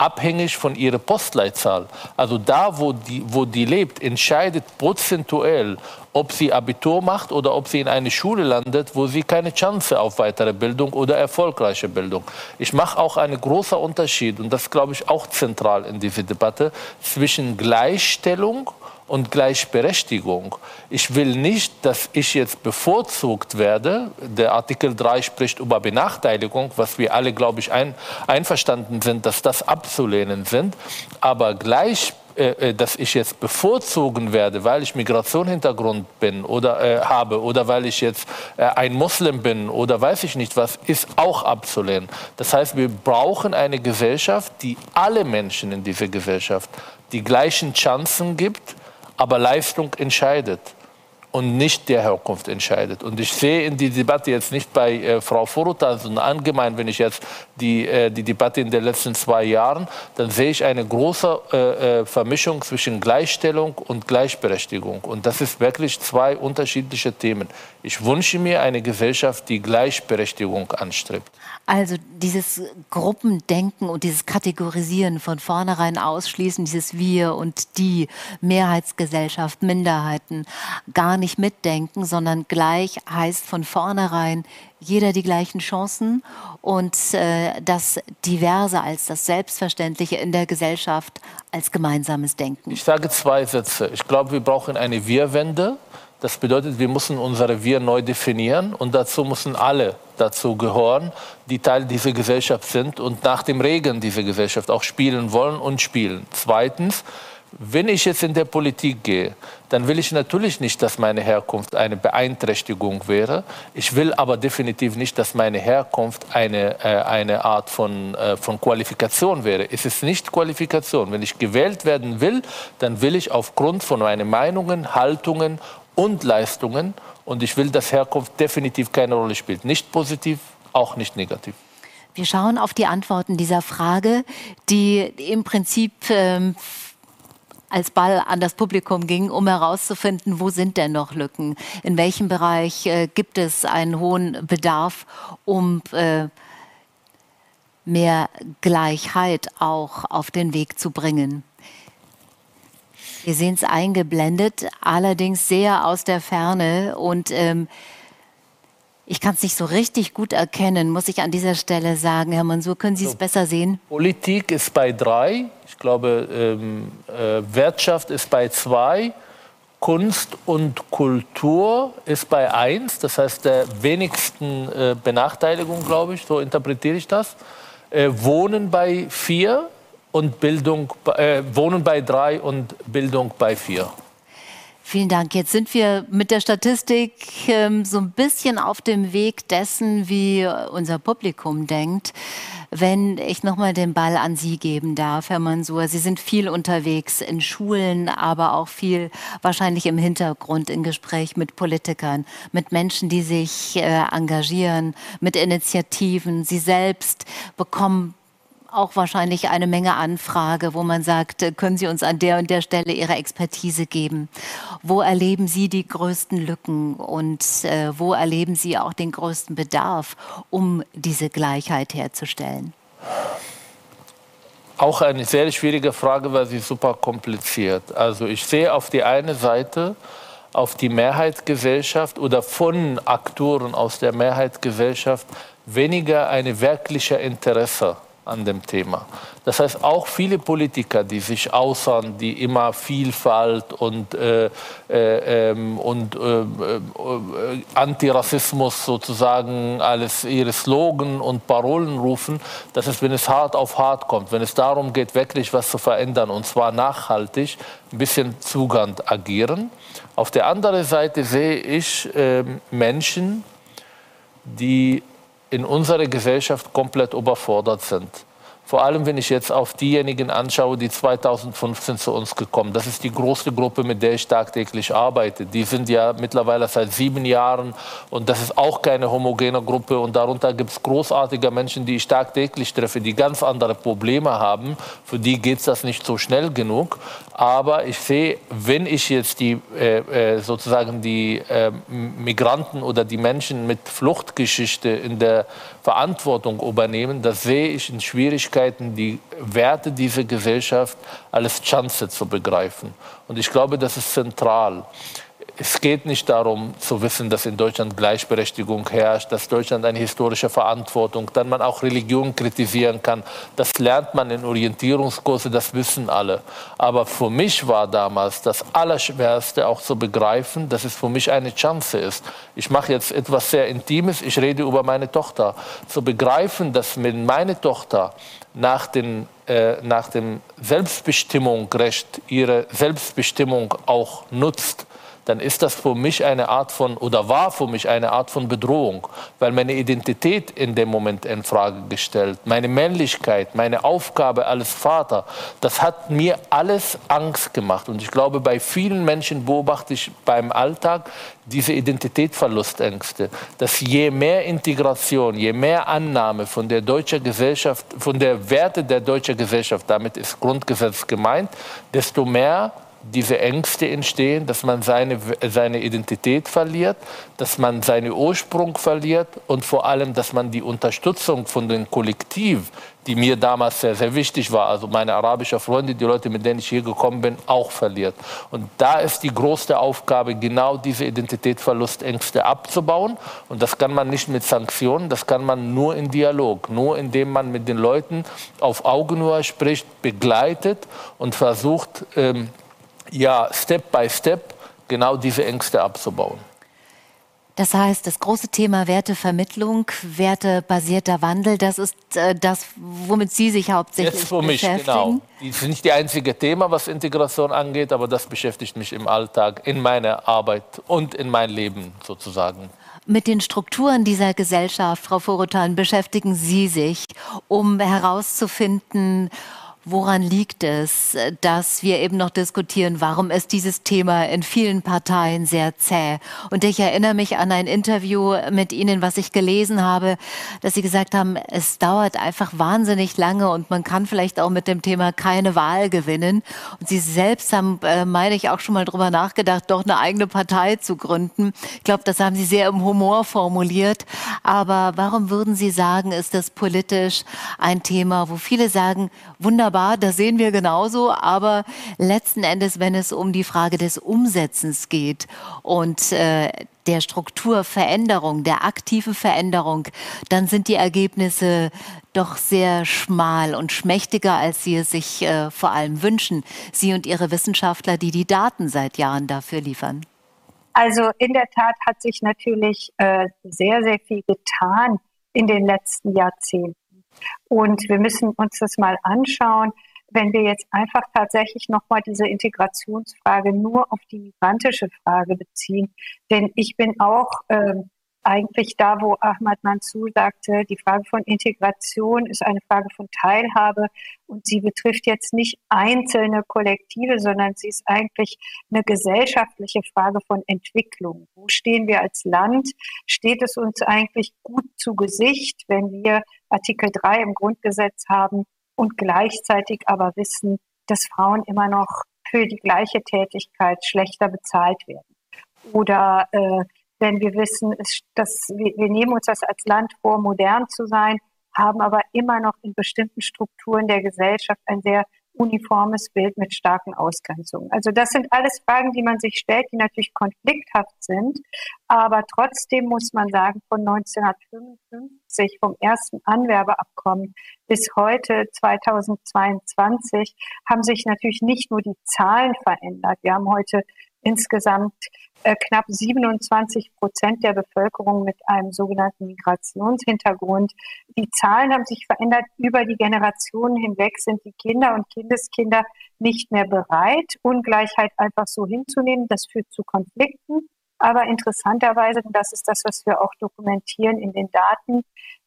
abhängig von ihrer Postleitzahl. Also da, wo die, wo die lebt, entscheidet prozentuell, ob sie Abitur macht oder ob sie in eine Schule landet, wo sie keine Chance auf weitere Bildung oder erfolgreiche Bildung. Ich mache auch einen großen Unterschied, und das glaube ich auch zentral in dieser Debatte, zwischen Gleichstellung und Gleichberechtigung. Ich will nicht, dass ich jetzt bevorzugt werde. Der Artikel 3 spricht über Benachteiligung, was wir alle, glaube ich, ein, einverstanden sind, dass das abzulehnen sind. Aber gleich äh, äh, dass ich jetzt bevorzugen werde, weil ich Migrationshintergrund bin oder äh, habe oder weil ich jetzt äh, ein Muslim bin oder weiß ich nicht was, ist auch abzulehnen. Das heißt, wir brauchen eine Gesellschaft, die alle Menschen in dieser Gesellschaft die gleichen Chancen gibt, aber Leistung entscheidet und nicht der Herkunft entscheidet. Und ich sehe in die Debatte jetzt nicht bei äh, Frau Furuta, sondern allgemein, wenn ich jetzt die, äh, die Debatte in den letzten zwei Jahren, dann sehe ich eine große äh, äh, Vermischung zwischen Gleichstellung und Gleichberechtigung. Und das ist wirklich zwei unterschiedliche Themen. Ich wünsche mir eine Gesellschaft, die Gleichberechtigung anstrebt. Also dieses Gruppendenken und dieses Kategorisieren von vornherein ausschließen, dieses Wir und die, Mehrheitsgesellschaft, Minderheiten, gar nicht mitdenken, sondern gleich heißt von vornherein jeder die gleichen Chancen und äh, das Diverse als das Selbstverständliche in der Gesellschaft als gemeinsames Denken. Ich sage zwei Sätze. Ich glaube, wir brauchen eine Wir-Wende. Das bedeutet, wir müssen unsere Wir neu definieren und dazu müssen alle dazu gehören, die Teil dieser Gesellschaft sind und nach dem Regeln dieser Gesellschaft auch spielen wollen und spielen. Zweitens, wenn ich jetzt in der Politik gehe, dann will ich natürlich nicht, dass meine Herkunft eine Beeinträchtigung wäre. Ich will aber definitiv nicht, dass meine Herkunft eine, äh, eine Art von, äh, von Qualifikation wäre. Es ist nicht Qualifikation. Wenn ich gewählt werden will, dann will ich aufgrund von meinen Meinungen, Haltungen und Leistungen und ich will, dass Herkunft definitiv keine Rolle spielt. Nicht positiv, auch nicht negativ. Wir schauen auf die Antworten dieser Frage, die im Prinzip ähm, als Ball an das Publikum ging, um herauszufinden, wo sind denn noch Lücken? In welchem Bereich äh, gibt es einen hohen Bedarf, um äh, mehr Gleichheit auch auf den Weg zu bringen? Wir sehen es eingeblendet, allerdings sehr aus der Ferne und ähm, ich kann es nicht so richtig gut erkennen, muss ich an dieser Stelle sagen. Herr Mansur, können Sie es so, besser sehen? Politik ist bei drei. Ich glaube, ähm, äh, Wirtschaft ist bei zwei. Kunst und Kultur ist bei eins. Das heißt, der wenigsten äh, Benachteiligung, glaube ich. So interpretiere ich das. Äh, Wohnen bei vier und Bildung, äh, Wohnen bei drei und Bildung bei vier. Vielen Dank. Jetzt sind wir mit der Statistik ähm, so ein bisschen auf dem Weg dessen, wie unser Publikum denkt. Wenn ich nochmal den Ball an Sie geben darf, Herr Mansur. Sie sind viel unterwegs in Schulen, aber auch viel wahrscheinlich im Hintergrund in Gespräch mit Politikern, mit Menschen, die sich äh, engagieren, mit Initiativen. Sie selbst bekommen auch wahrscheinlich eine Menge Anfrage, wo man sagt, äh, können Sie uns an der und der Stelle Ihre Expertise geben? Wo erleben Sie die größten Lücken und äh, wo erleben Sie auch den größten Bedarf, um diese Gleichheit herzustellen? Auch eine sehr schwierige Frage, weil sie super kompliziert. Also ich sehe auf die eine Seite auf die Mehrheitsgesellschaft oder von Akteuren aus der Mehrheitsgesellschaft weniger eine wirkliche Interesse an dem Thema. Das heißt, auch viele Politiker, die sich äußern, die immer Vielfalt und, äh, äh, ähm, und äh, äh, Antirassismus sozusagen als ihre Slogan und Parolen rufen, das ist, wenn es hart auf hart kommt, wenn es darum geht, wirklich was zu verändern und zwar nachhaltig, ein bisschen zugand agieren. Auf der anderen Seite sehe ich ähm, Menschen, die in unserer Gesellschaft komplett überfordert sind. Vor allem, wenn ich jetzt auf diejenigen anschaue, die 2015 zu uns gekommen. Das ist die große Gruppe, mit der ich tagtäglich arbeite. Die sind ja mittlerweile seit sieben Jahren und das ist auch keine homogene Gruppe. Und darunter gibt es großartige Menschen, die ich tagtäglich treffe, die ganz andere Probleme haben. Für die geht das nicht so schnell genug. Aber ich sehe, wenn ich jetzt die äh, äh, sozusagen die äh, Migranten oder die Menschen mit Fluchtgeschichte in der Verantwortung übernehmen, da sehe ich in Schwierigkeiten, die Werte dieser Gesellschaft als Chance zu begreifen. Und ich glaube, das ist zentral es geht nicht darum zu wissen, dass in Deutschland Gleichberechtigung herrscht, dass Deutschland eine historische Verantwortung, dass man auch Religion kritisieren kann. Das lernt man in Orientierungskurse, das wissen alle. Aber für mich war damals das Allerschwerste auch zu begreifen, dass es für mich eine Chance ist. Ich mache jetzt etwas sehr Intimes, ich rede über meine Tochter. Zu begreifen, dass wenn meine Tochter nach, den, äh, nach dem Selbstbestimmungsrecht ihre Selbstbestimmung auch nutzt, dann ist das für mich eine Art von, oder war für mich eine Art von Bedrohung, weil meine Identität in dem Moment in Frage gestellt, meine Männlichkeit, meine Aufgabe als Vater, das hat mir alles Angst gemacht. Und ich glaube, bei vielen Menschen beobachte ich beim Alltag diese Identitätsverlustängste, dass je mehr Integration, je mehr Annahme von der deutschen Gesellschaft, von der Werte der deutschen Gesellschaft, damit ist Grundgesetz gemeint, desto mehr diese Ängste entstehen, dass man seine, seine Identität verliert, dass man seinen Ursprung verliert und vor allem, dass man die Unterstützung von dem Kollektiv, die mir damals sehr, sehr wichtig war, also meine arabischen Freunde, die Leute, mit denen ich hier gekommen bin, auch verliert. Und da ist die große Aufgabe, genau diese Identitätsverlustängste abzubauen. Und das kann man nicht mit Sanktionen, das kann man nur in Dialog, nur indem man mit den Leuten auf Augenhöhe spricht, begleitet und versucht, ähm, ja Step by Step genau diese Ängste abzubauen. Das heißt, das große Thema Wertevermittlung, wertebasierter Wandel, das ist äh, das, womit Sie sich hauptsächlich Jetzt für mich, beschäftigen. Genau. Das ist nicht das einzige Thema, was Integration angeht, aber das beschäftigt mich im Alltag, in meiner Arbeit und in mein Leben sozusagen. Mit den Strukturen dieser Gesellschaft, Frau Vorotan, beschäftigen Sie sich, um herauszufinden, Woran liegt es, dass wir eben noch diskutieren, warum ist dieses Thema in vielen Parteien sehr zäh? Und ich erinnere mich an ein Interview mit Ihnen, was ich gelesen habe, dass Sie gesagt haben, es dauert einfach wahnsinnig lange und man kann vielleicht auch mit dem Thema keine Wahl gewinnen. Und Sie selbst haben, äh, meine ich, auch schon mal drüber nachgedacht, doch eine eigene Partei zu gründen. Ich glaube, das haben Sie sehr im Humor formuliert. Aber warum würden Sie sagen, ist das politisch ein Thema, wo viele sagen, wunderbar, wunderbar, das sehen wir genauso, aber letzten Endes, wenn es um die Frage des Umsetzens geht und äh, der Strukturveränderung, der aktiven Veränderung, dann sind die Ergebnisse doch sehr schmal und schmächtiger, als Sie es sich äh, vor allem wünschen. Sie und Ihre Wissenschaftler, die die Daten seit Jahren dafür liefern. Also in der Tat hat sich natürlich äh, sehr, sehr viel getan in den letzten Jahrzehnten. Und wir müssen uns das mal anschauen, wenn wir jetzt einfach tatsächlich nochmal diese Integrationsfrage nur auf die migrantische Frage beziehen. Denn ich bin auch ähm, eigentlich da, wo Ahmad Mansour sagte, die Frage von Integration ist eine Frage von Teilhabe und sie betrifft jetzt nicht einzelne Kollektive, sondern sie ist eigentlich eine gesellschaftliche Frage von Entwicklung. Wo stehen wir als Land? Steht es uns eigentlich gut zu Gesicht, wenn wir Artikel 3 im Grundgesetz haben und gleichzeitig aber wissen, dass Frauen immer noch für die gleiche Tätigkeit schlechter bezahlt werden? Oder äh, wenn wir wissen, dass wir, wir nehmen uns das als Land vor, modern zu sein, haben aber immer noch in bestimmten Strukturen der Gesellschaft ein sehr uniformes Bild mit starken Ausgrenzungen. Also das sind alles Fragen, die man sich stellt, die natürlich konflikthaft sind. Aber trotzdem muss man sagen, von 1955, vom ersten Anwerbeabkommen bis heute 2022, haben sich natürlich nicht nur die Zahlen verändert. Wir haben heute insgesamt äh, knapp 27 Prozent der Bevölkerung mit einem sogenannten Migrationshintergrund. Die Zahlen haben sich verändert. Über die Generationen hinweg sind die Kinder und Kindeskinder nicht mehr bereit, Ungleichheit einfach so hinzunehmen. Das führt zu Konflikten. Aber interessanterweise, und das ist das, was wir auch dokumentieren in den Daten,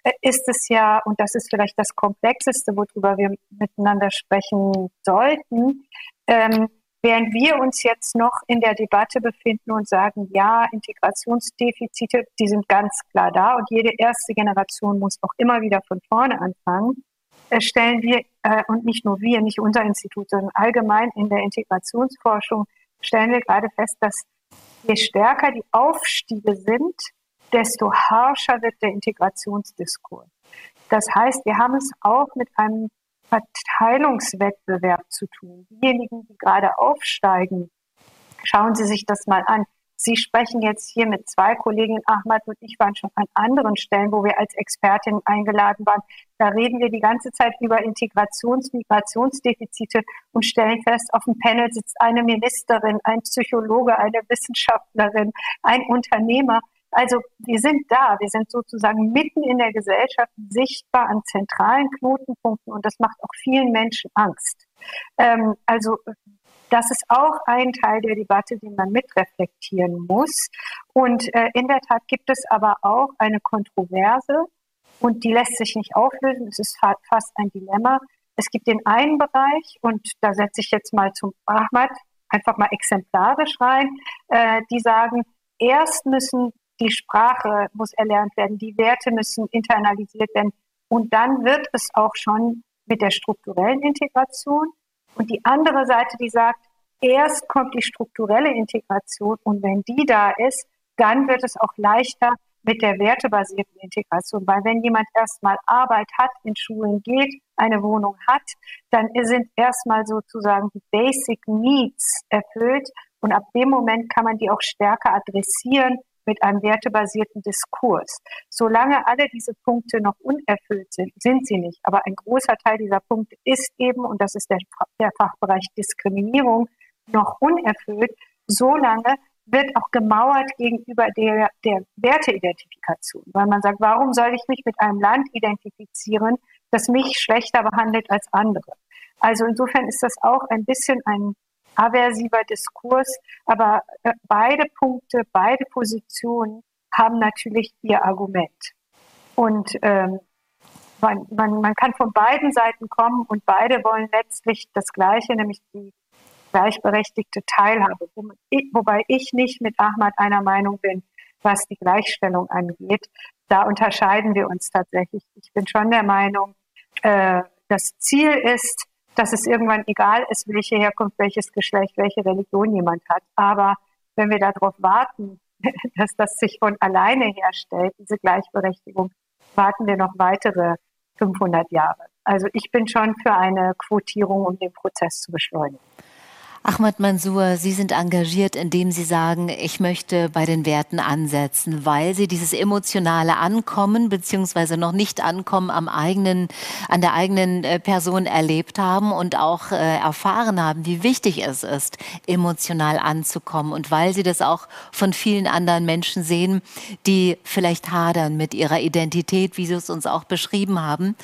äh, ist es ja, und das ist vielleicht das Komplexeste, worüber wir miteinander sprechen sollten, ähm, während wir uns jetzt noch in der Debatte befinden und sagen, ja, Integrationsdefizite, die sind ganz klar da und jede erste Generation muss auch immer wieder von vorne anfangen, äh, stellen wir, äh, und nicht nur wir, nicht unser Institut, sondern allgemein in der Integrationsforschung, stellen wir gerade fest, dass je stärker die Aufstiege sind, desto harscher wird der Integrationsdiskurs. Das heißt, wir haben es auch mit einem Verteilungswettbewerb zu tun. Diejenigen, die gerade aufsteigen, schauen Sie sich das mal an. Sie sprechen jetzt hier mit zwei Kollegen, Ahmad und ich waren schon an anderen Stellen, wo wir als Expertin eingeladen waren. Da reden wir die ganze Zeit über Integrations-, Migrationsdefizite und stellen fest, auf dem Panel sitzt eine Ministerin, ein Psychologe, eine Wissenschaftlerin, ein Unternehmer. Also wir sind da, wir sind sozusagen mitten in der Gesellschaft sichtbar an zentralen Knotenpunkten und das macht auch vielen Menschen Angst. Ähm, also das ist auch ein Teil der Debatte, den man mitreflektieren muss. Und äh, in der Tat gibt es aber auch eine Kontroverse und die lässt sich nicht auflösen. Es ist fa fast ein Dilemma. Es gibt den einen Bereich und da setze ich jetzt mal zum Ahmad einfach mal exemplarisch rein, äh, die sagen, erst müssen die Sprache muss erlernt werden, die Werte müssen internalisiert werden. Und dann wird es auch schon mit der strukturellen Integration. Und die andere Seite, die sagt, erst kommt die strukturelle Integration und wenn die da ist, dann wird es auch leichter mit der wertebasierten Integration. Weil wenn jemand erstmal Arbeit hat, in Schulen geht, eine Wohnung hat, dann sind erstmal sozusagen die Basic Needs erfüllt. Und ab dem Moment kann man die auch stärker adressieren mit einem wertebasierten Diskurs. Solange alle diese Punkte noch unerfüllt sind, sind sie nicht. Aber ein großer Teil dieser Punkte ist eben, und das ist der, der Fachbereich Diskriminierung, noch unerfüllt. Solange wird auch gemauert gegenüber der, der Werteidentifikation, weil man sagt, warum soll ich mich mit einem Land identifizieren, das mich schlechter behandelt als andere? Also insofern ist das auch ein bisschen ein aversiver Diskurs. Aber äh, beide Punkte, beide Positionen haben natürlich ihr Argument. Und ähm, man, man, man kann von beiden Seiten kommen und beide wollen letztlich das Gleiche, nämlich die gleichberechtigte Teilhabe. Wobei ich nicht mit Ahmad einer Meinung bin, was die Gleichstellung angeht. Da unterscheiden wir uns tatsächlich. Ich bin schon der Meinung, äh, das Ziel ist, dass es irgendwann egal ist, welche Herkunft, welches Geschlecht, welche Religion jemand hat. Aber wenn wir darauf warten, dass das sich von alleine herstellt, diese Gleichberechtigung, warten wir noch weitere 500 Jahre. Also ich bin schon für eine Quotierung, um den Prozess zu beschleunigen. Ahmad Mansour, Sie sind engagiert, indem Sie sagen, ich möchte bei den Werten ansetzen, weil Sie dieses emotionale Ankommen beziehungsweise noch nicht Ankommen am eigenen, an der eigenen äh, Person erlebt haben und auch äh, erfahren haben, wie wichtig es ist, emotional anzukommen. Und weil Sie das auch von vielen anderen Menschen sehen, die vielleicht hadern mit ihrer Identität, wie Sie es uns auch beschrieben haben,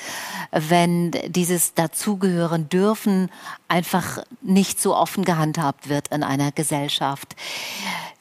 wenn dieses Dazugehören dürfen einfach nicht so offen gehandhabt wird in einer Gesellschaft.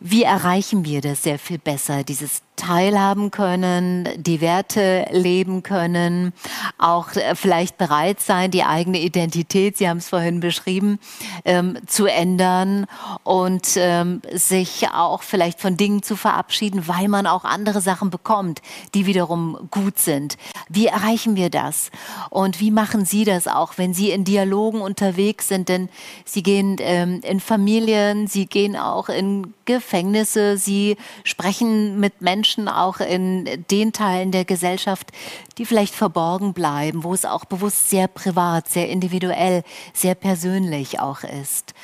Wie erreichen wir das sehr viel besser, dieses teilhaben können, die Werte leben können, auch äh, vielleicht bereit sein, die eigene Identität, Sie haben es vorhin beschrieben, ähm, zu ändern und ähm, sich auch vielleicht von Dingen zu verabschieden, weil man auch andere Sachen bekommt, die wiederum gut sind. Wie erreichen wir das? Und wie machen Sie das auch, wenn Sie in Dialogen unterwegs sind? Denn Sie gehen ähm, in Familien, Sie gehen auch in Gefängnisse, Sie sprechen mit Menschen auch in den Teilen der Gesellschaft, die vielleicht verborgen bleiben, wo es auch bewusst sehr privat, sehr individuell, sehr persönlich auch ist.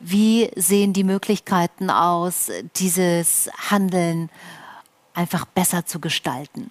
Wie sehen die Möglichkeiten aus, dieses Handeln einfach besser zu gestalten?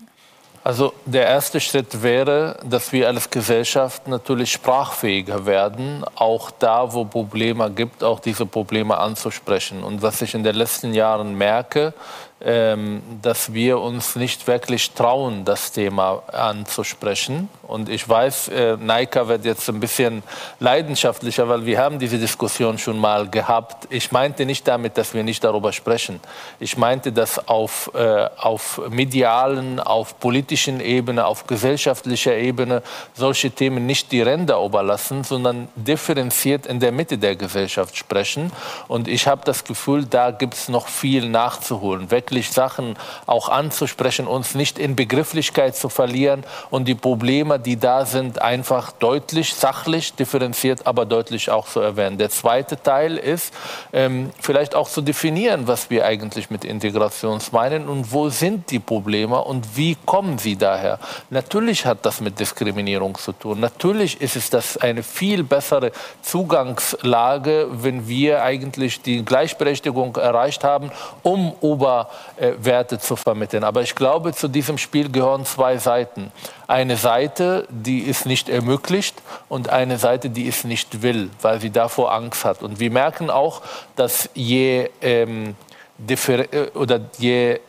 Also der erste Schritt wäre, dass wir als Gesellschaft natürlich sprachfähiger werden, auch da, wo Probleme gibt, auch diese Probleme anzusprechen. Und was ich in den letzten Jahren merke, dass wir uns nicht wirklich trauen, das Thema anzusprechen. Und ich weiß, äh, Naika wird jetzt ein bisschen leidenschaftlicher, weil wir haben diese Diskussion schon mal gehabt. Ich meinte nicht damit, dass wir nicht darüber sprechen. Ich meinte, dass auf, äh, auf medialen, auf politischen Ebene, auf gesellschaftlicher Ebene solche Themen nicht die Ränder überlassen, sondern differenziert in der Mitte der Gesellschaft sprechen. Und ich habe das Gefühl, da gibt es noch viel nachzuholen. Weg wirklich Sachen auch anzusprechen, uns nicht in Begrifflichkeit zu verlieren und die Probleme, die da sind, einfach deutlich, sachlich, differenziert, aber deutlich auch zu erwähnen. Der zweite Teil ist, ähm, vielleicht auch zu definieren, was wir eigentlich mit Integration meinen und wo sind die Probleme und wie kommen sie daher. Natürlich hat das mit Diskriminierung zu tun. Natürlich ist es das eine viel bessere Zugangslage, wenn wir eigentlich die Gleichberechtigung erreicht haben, um über äh, Werte zu vermitteln. Aber ich glaube, zu diesem Spiel gehören zwei Seiten. Eine Seite, die es nicht ermöglicht und eine Seite, die es nicht will, weil sie davor Angst hat. Und wir merken auch, dass je, ähm, äh, oder je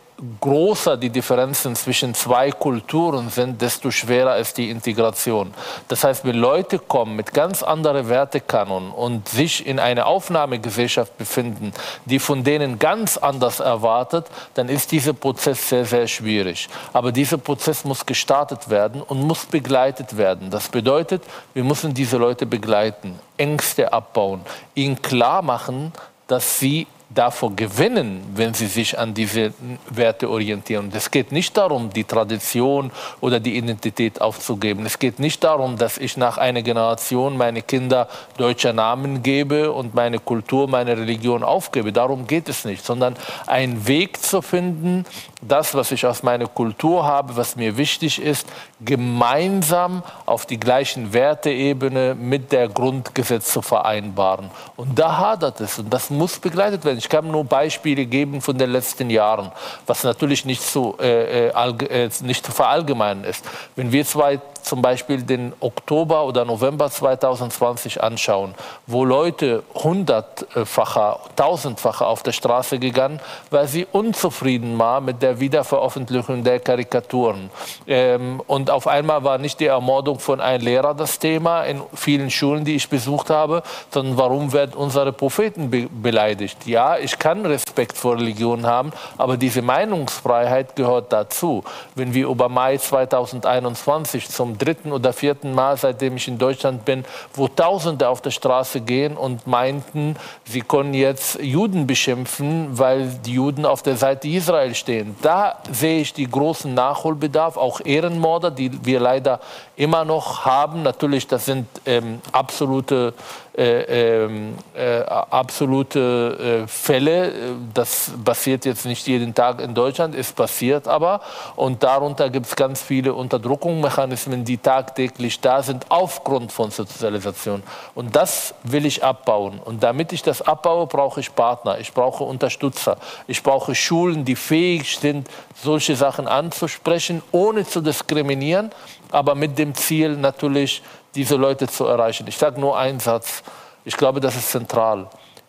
größer die Differenzen zwischen zwei Kulturen sind, desto schwerer ist die Integration. Das heißt, wenn Leute kommen mit ganz anderen Wertekanon und sich in einer Aufnahmegesellschaft befinden, die von denen ganz anders erwartet, dann ist dieser Prozess sehr, sehr schwierig. Aber dieser Prozess muss gestartet werden und muss begleitet werden. Das bedeutet, wir müssen diese Leute begleiten, Ängste abbauen, ihnen klar machen, dass sie davor gewinnen, wenn sie sich an diese Werte orientieren. Es geht nicht darum, die Tradition oder die Identität aufzugeben. Es geht nicht darum, dass ich nach einer Generation meine Kinder deutscher Namen gebe und meine Kultur, meine Religion aufgebe. Darum geht es nicht, sondern einen Weg zu finden, das, was ich aus meiner Kultur habe, was mir wichtig ist, gemeinsam auf die gleichen Werteebene mit der Grundgesetz zu vereinbaren. Und da hadert es und das muss begleitet werden. Ich kann nur Beispiele geben von den letzten Jahren, was natürlich nicht zu, äh, äh, äh nicht zu verallgemeinern ist. Wenn wir zwei zum Beispiel den Oktober oder November 2020 anschauen, wo Leute hundertfacher, tausendfacher auf der Straße gegangen, weil sie unzufrieden waren mit der Wiederveröffentlichung der Karikaturen. Ähm, und auf einmal war nicht die Ermordung von einem Lehrer das Thema in vielen Schulen, die ich besucht habe, sondern warum werden unsere Propheten be beleidigt? Ja, ich kann Respekt vor Religion haben, aber diese Meinungsfreiheit gehört dazu. Wenn wir über Mai 2021 zum zum dritten oder vierten Mal, seitdem ich in Deutschland bin, wo Tausende auf der Straße gehen und meinten, sie können jetzt Juden beschimpfen, weil die Juden auf der Seite Israel stehen. Da sehe ich die großen Nachholbedarf, auch Ehrenmorde, die wir leider immer noch haben. Natürlich, das sind ähm, absolute äh, ähm, äh, absolute äh, Fälle. Das passiert jetzt nicht jeden Tag in Deutschland, es passiert aber. Und darunter gibt es ganz viele Unterdrückungsmechanismen, die tagtäglich da sind aufgrund von Sozialisation. Und das will ich abbauen. Und damit ich das abbaue, brauche ich Partner, ich brauche Unterstützer, ich brauche Schulen, die fähig sind, solche Sachen anzusprechen, ohne zu diskriminieren, aber mit dem Ziel natürlich, diese Leute zu erreichen. Ich sage nur einen Satz. Ich glaube, das ist zentral.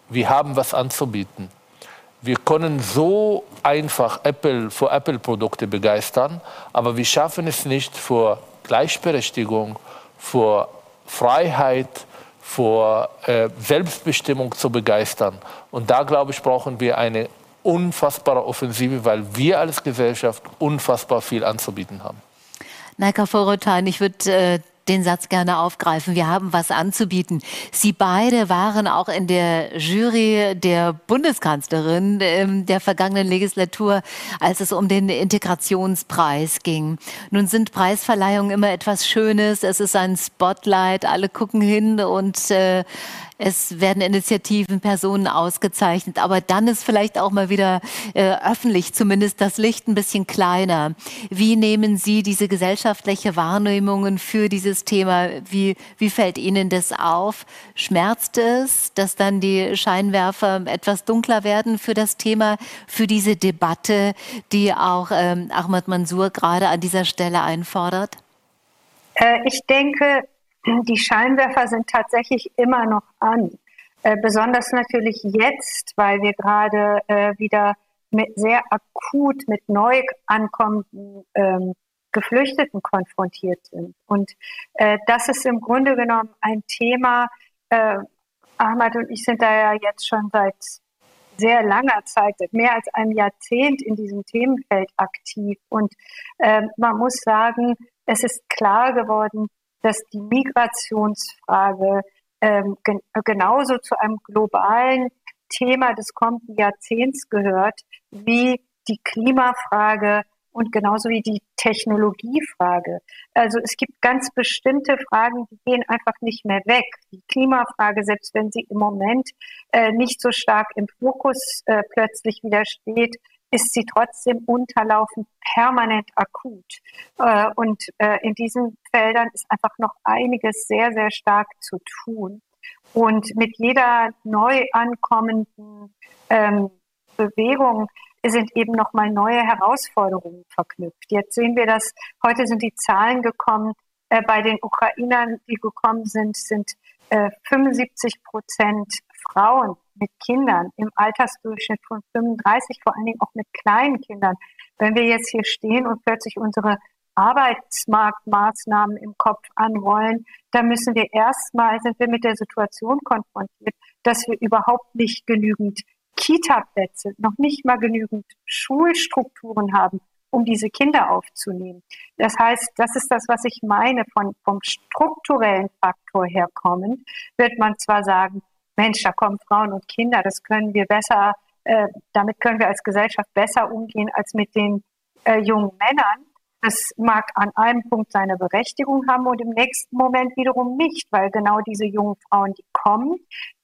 Wir haben was anzubieten. Wir können so einfach Apple für Apple-Produkte begeistern, aber wir schaffen es nicht vor Gleichberechtigung, vor Freiheit, vor äh, Selbstbestimmung zu begeistern. Und da, glaube ich, brauchen wir eine unfassbare Offensive, weil wir als Gesellschaft unfassbar viel anzubieten haben. Naika Vorotan, ich würde äh, den Satz gerne aufgreifen. Wir haben was anzubieten. Sie beide waren auch in der Jury der Bundeskanzlerin ähm, der vergangenen Legislatur, als es um den Integrationspreis ging. Nun sind Preisverleihungen immer etwas Schönes. Es ist ein Spotlight. Alle gucken hin und äh, es werden Initiativen, Personen ausgezeichnet, aber dann ist vielleicht auch mal wieder äh, öffentlich zumindest das Licht ein bisschen kleiner. Wie nehmen Sie diese gesellschaftliche Wahrnehmungen für dieses Thema? Wie, wie fällt Ihnen das auf? Schmerzt es, dass dann die Scheinwerfer etwas dunkler werden für das Thema, für diese Debatte, die auch ähm, Ahmad Mansour gerade an dieser Stelle einfordert? Äh, ich denke, die Scheinwerfer sind tatsächlich immer noch an. Äh, besonders natürlich jetzt, weil wir gerade äh, wieder mit sehr akut mit neu ankommenden ähm, Geflüchteten konfrontiert sind. Und äh, das ist im Grunde genommen ein Thema, äh, Ahmad und ich sind da ja jetzt schon seit sehr langer Zeit, mehr als einem Jahrzehnt in diesem Themenfeld aktiv. Und äh, man muss sagen, es ist klar geworden, dass die Migrationsfrage ähm, gen genauso zu einem globalen Thema des kommenden Jahrzehnts gehört, wie die Klimafrage und genauso wie die Technologiefrage. Also es gibt ganz bestimmte Fragen, die gehen einfach nicht mehr weg. Die Klimafrage, selbst wenn sie im Moment äh, nicht so stark im Fokus äh, plötzlich wieder steht, ist sie trotzdem unterlaufend permanent akut. Äh, und äh, in diesen Feldern ist einfach noch einiges sehr, sehr stark zu tun. Und mit jeder neu ankommenden ähm, Bewegung sind eben nochmal neue Herausforderungen verknüpft. Jetzt sehen wir das, heute sind die Zahlen gekommen, äh, bei den Ukrainern, die gekommen sind, sind äh, 75 Prozent Frauen mit Kindern im Altersdurchschnitt von 35, vor allen Dingen auch mit kleinen Kindern. Wenn wir jetzt hier stehen und plötzlich unsere Arbeitsmarktmaßnahmen im Kopf anrollen, dann müssen wir erstmal, sind wir mit der Situation konfrontiert, dass wir überhaupt nicht genügend Kita-Plätze, noch nicht mal genügend Schulstrukturen haben, um diese Kinder aufzunehmen. Das heißt, das ist das, was ich meine, von, vom strukturellen Faktor her kommend, wird man zwar sagen, Mensch, da kommen Frauen und Kinder, das können wir besser, äh, damit können wir als Gesellschaft besser umgehen als mit den äh, jungen Männern. Das mag an einem Punkt seine Berechtigung haben und im nächsten Moment wiederum nicht, weil genau diese jungen Frauen, die kommen,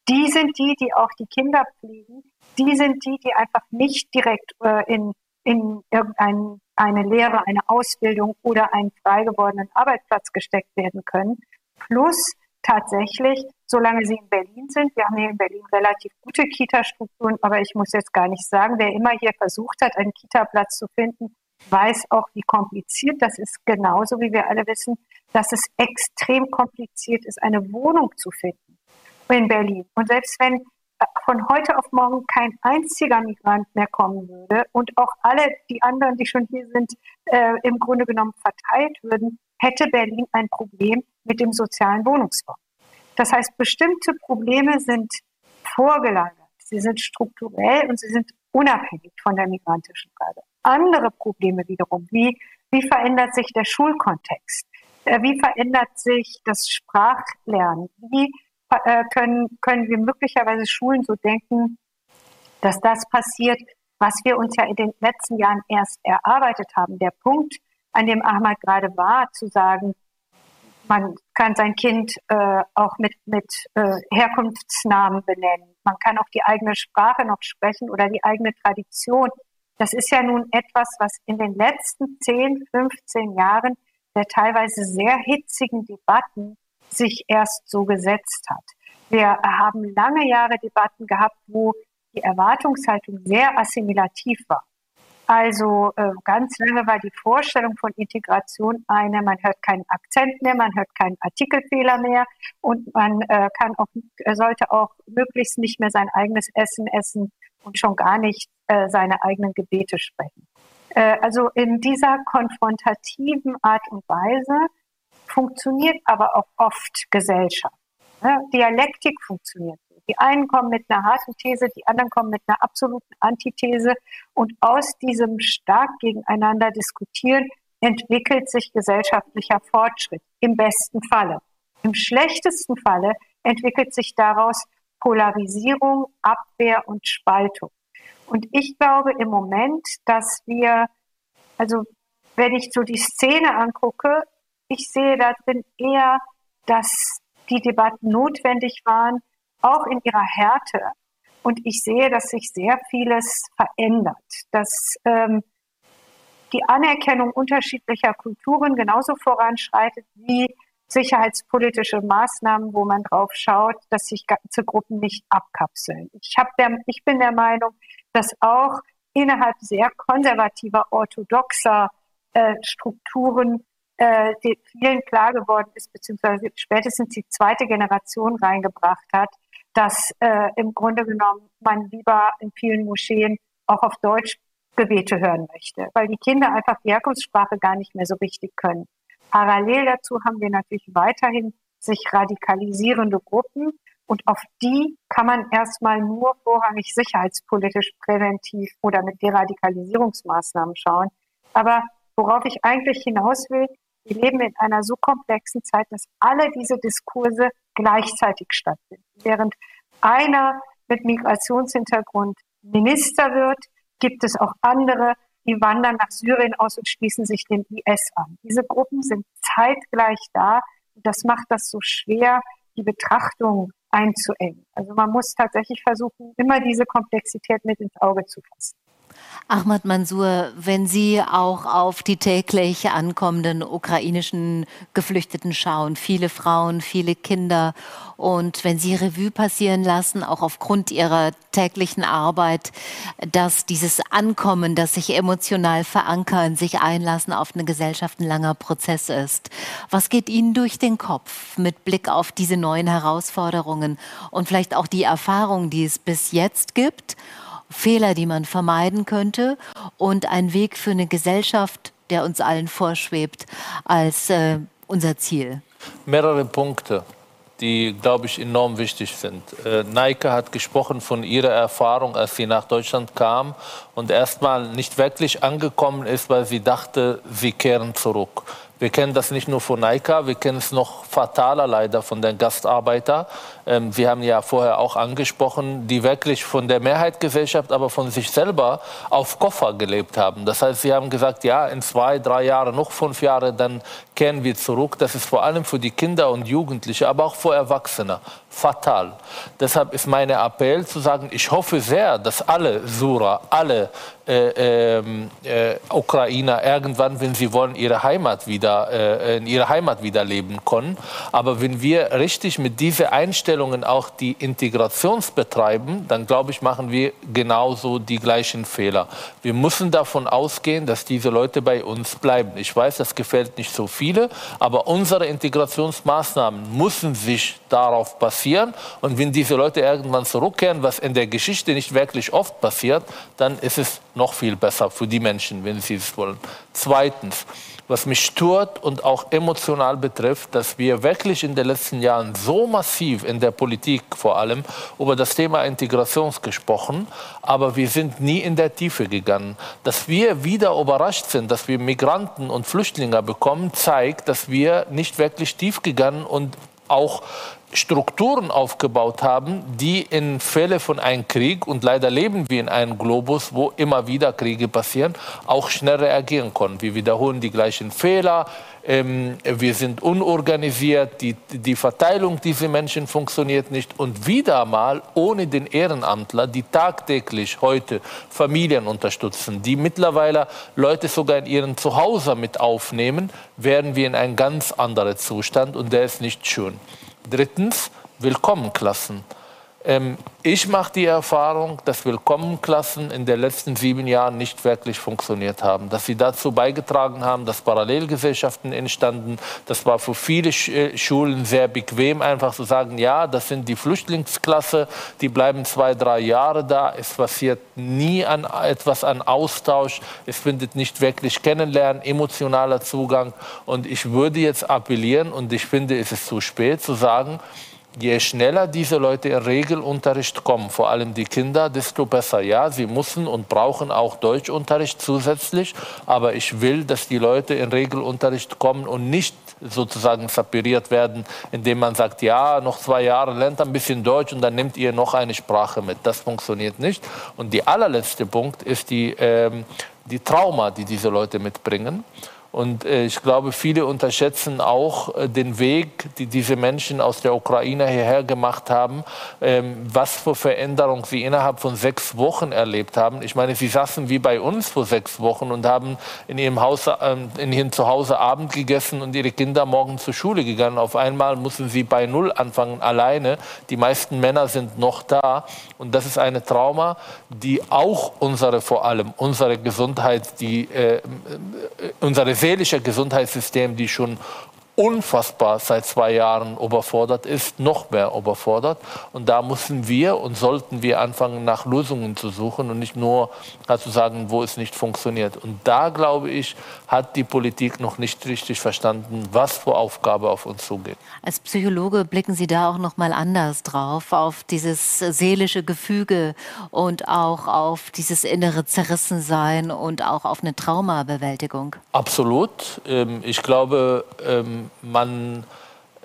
die sind die, die auch die Kinder pflegen, die sind die, die einfach nicht direkt äh, in, in irgendeine Lehre, eine Ausbildung oder einen frei gewordenen Arbeitsplatz gesteckt werden können. Plus tatsächlich, solange sie in Berlin sind, wir haben hier in Berlin relativ gute Kita-Strukturen, aber ich muss jetzt gar nicht sagen, wer immer hier versucht hat, einen Kita-Platz zu finden, weiß auch, wie kompliziert das ist. Genauso wie wir alle wissen, dass es extrem kompliziert ist, eine Wohnung zu finden in Berlin. Und selbst wenn von heute auf morgen kein einziger Migrant mehr kommen würde und auch alle die anderen, die schon hier sind, äh, im Grunde genommen verteilt würden, hätte Berlin ein Problem mit dem sozialen Wohnungsbau. Das heißt, bestimmte Probleme sind vorgelagert, sie sind strukturell und sie sind unabhängig von der migrantischen Frage. Andere Probleme wiederum, wie, wie verändert sich der Schulkontext? Äh, wie verändert sich das Sprachlernen? Wie äh, können, können wir möglicherweise Schulen so denken, dass das passiert, was wir uns ja in den letzten Jahren erst erarbeitet haben. Der Punkt, an dem Ahmad gerade war, zu sagen, man kann sein Kind äh, auch mit, mit äh, Herkunftsnamen benennen. Man kann auch die eigene Sprache noch sprechen oder die eigene Tradition. Das ist ja nun etwas, was in den letzten 10, 15 Jahren der teilweise sehr hitzigen Debatten sich erst so gesetzt hat. Wir haben lange Jahre Debatten gehabt, wo die Erwartungshaltung sehr assimilativ war. Also äh, ganz lange war die Vorstellung von Integration eine, man hört keinen Akzent mehr, man hört keinen Artikelfehler mehr und man äh, kann auch, sollte auch möglichst nicht mehr sein eigenes Essen essen und schon gar nicht äh, seine eigenen Gebete sprechen. Äh, also in dieser konfrontativen Art und Weise funktioniert aber auch oft Gesellschaft. Ne? Dialektik funktioniert. Die einen kommen mit einer harten These, die anderen kommen mit einer absoluten Antithese. Und aus diesem stark gegeneinander diskutieren entwickelt sich gesellschaftlicher Fortschritt. Im besten Falle. Im schlechtesten Falle entwickelt sich daraus Polarisierung, Abwehr und Spaltung. Und ich glaube im Moment, dass wir, also wenn ich so die Szene angucke, ich sehe darin eher, dass die Debatten notwendig waren, auch in ihrer Härte. Und ich sehe, dass sich sehr vieles verändert, dass ähm, die Anerkennung unterschiedlicher Kulturen genauso voranschreitet wie sicherheitspolitische Maßnahmen, wo man drauf schaut, dass sich ganze Gruppen nicht abkapseln. Ich, hab der, ich bin der Meinung, dass auch innerhalb sehr konservativer, orthodoxer äh, Strukturen äh, vielen klar geworden ist, beziehungsweise spätestens die zweite Generation reingebracht hat, dass äh, im Grunde genommen man lieber in vielen Moscheen auch auf Deutsch Gebete hören möchte, weil die Kinder einfach die Herkunftssprache gar nicht mehr so richtig können. Parallel dazu haben wir natürlich weiterhin sich radikalisierende Gruppen und auf die kann man erstmal nur vorrangig sicherheitspolitisch präventiv oder mit Deradikalisierungsmaßnahmen schauen. Aber worauf ich eigentlich hinaus will, wir leben in einer so komplexen Zeit, dass alle diese Diskurse gleichzeitig stattfinden. Während einer mit Migrationshintergrund Minister wird, gibt es auch andere, die wandern nach Syrien aus und schließen sich dem IS an. Diese Gruppen sind zeitgleich da. Und das macht das so schwer, die Betrachtung einzuengen. Also man muss tatsächlich versuchen, immer diese Komplexität mit ins Auge zu fassen. Ahmad Mansour, wenn Sie auch auf die täglich ankommenden ukrainischen Geflüchteten schauen, viele Frauen, viele Kinder, und wenn Sie Revue passieren lassen, auch aufgrund Ihrer täglichen Arbeit, dass dieses Ankommen, das sich emotional verankern, sich einlassen auf eine Gesellschaft ein langer Prozess ist. Was geht Ihnen durch den Kopf mit Blick auf diese neuen Herausforderungen und vielleicht auch die Erfahrungen, die es bis jetzt gibt? Fehler, die man vermeiden könnte und ein Weg für eine Gesellschaft, der uns allen vorschwebt, als äh, unser Ziel? Mehrere Punkte, die, glaube ich, enorm wichtig sind. Äh, Neike hat gesprochen von ihrer Erfahrung, als sie nach Deutschland kam und erstmal nicht wirklich angekommen ist, weil sie dachte, sie kehren zurück. Wir kennen das nicht nur von Naika, wir kennen es noch fataler leider von den Gastarbeitern. Ähm, Sie haben ja vorher auch angesprochen, die wirklich von der Mehrheitsgesellschaft, aber von sich selber auf Koffer gelebt haben. Das heißt, sie haben gesagt, ja, in zwei, drei Jahren, noch fünf Jahre, dann kehren wir zurück. Das ist vor allem für die Kinder und Jugendliche, aber auch für Erwachsene fatal. Deshalb ist mein Appell zu sagen, ich hoffe sehr, dass alle Sura, alle äh, ähm, äh, Ukrainer irgendwann, wenn sie wollen, ihre Heimat wieder, äh, in ihrer Heimat wieder leben können. Aber wenn wir richtig mit diesen Einstellungen auch die Integration betreiben, dann glaube ich, machen wir genauso die gleichen Fehler. Wir müssen davon ausgehen, dass diese Leute bei uns bleiben. Ich weiß, das gefällt nicht so viele, aber unsere Integrationsmaßnahmen müssen sich darauf basieren. Und wenn diese Leute irgendwann zurückkehren, was in der Geschichte nicht wirklich oft passiert, dann ist es noch viel besser für die Menschen, wenn sie es wollen. Zweitens, was mich stört und auch emotional betrifft, dass wir wirklich in den letzten Jahren so massiv in der Politik vor allem über das Thema Integration gesprochen, aber wir sind nie in der Tiefe gegangen. Dass wir wieder überrascht sind, dass wir Migranten und Flüchtlinge bekommen, zeigt, dass wir nicht wirklich tief gegangen und auch Strukturen aufgebaut haben, die in Fälle von einem Krieg, und leider leben wir in einem Globus, wo immer wieder Kriege passieren, auch schnell reagieren können. Wir wiederholen die gleichen Fehler, ähm, wir sind unorganisiert, die, die Verteilung dieser Menschen funktioniert nicht. Und wieder mal ohne den Ehrenamtler, die tagtäglich heute Familien unterstützen, die mittlerweile Leute sogar in ihren Zuhause mit aufnehmen, werden wir in einen ganz anderen Zustand und der ist nicht schön. Drittens, Willkommenklassen. Ähm, ich mache die Erfahrung, dass Willkommenklassen in den letzten sieben Jahren nicht wirklich funktioniert haben. Dass sie dazu beigetragen haben, dass Parallelgesellschaften entstanden. Das war für viele äh, Schulen sehr bequem, einfach zu sagen, ja, das sind die Flüchtlingsklasse, die bleiben zwei, drei Jahre da. Es passiert nie an, etwas an Austausch. Es findet nicht wirklich Kennenlernen, emotionaler Zugang. Und ich würde jetzt appellieren, und ich finde, es ist zu spät zu sagen, je schneller diese Leute in Regelunterricht kommen, vor allem die Kinder, desto besser. Ja, sie müssen und brauchen auch Deutschunterricht zusätzlich, aber ich will, dass die Leute in Regelunterricht kommen und nicht sozusagen separiert werden, indem man sagt, ja, noch zwei Jahre lernt ein bisschen Deutsch und dann nimmt ihr noch eine Sprache mit. Das funktioniert nicht. Und der allerletzte Punkt ist die, ähm, die Trauma, die diese Leute mitbringen. Und äh, ich glaube, viele unterschätzen auch äh, den Weg, die diese Menschen aus der Ukraine hierher gemacht haben, ähm, was für Veränderungen sie innerhalb von sechs Wochen erlebt haben. Ich meine, sie saßen wie bei uns vor sechs Wochen und haben in ihrem Haus, ähm, in ihrem Zuhause Abend gegessen und ihre Kinder morgen zur Schule gegangen. Auf einmal müssen sie bei Null anfangen, alleine. Die meisten Männer sind noch da. Und das ist eine Trauma, die auch unsere, vor allem unsere Gesundheit, die, äh, unsere seelische Gesundheitssystem, die schon unfassbar seit zwei Jahren überfordert ist, noch mehr überfordert. Und da müssen wir und sollten wir anfangen, nach Lösungen zu suchen und nicht nur zu sagen, wo es nicht funktioniert. Und da, glaube ich, hat die Politik noch nicht richtig verstanden, was für Aufgabe auf uns zugeht. Als Psychologe blicken Sie da auch noch mal anders drauf, auf dieses seelische Gefüge und auch auf dieses innere Zerrissensein und auch auf eine Traumabewältigung. Absolut. Ähm, ich glaube, ähm, man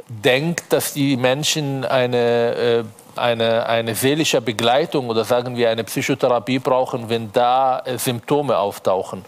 denkt, dass die Menschen eine, äh, eine, eine seelische Begleitung oder sagen wir eine Psychotherapie brauchen, wenn da äh, Symptome auftauchen.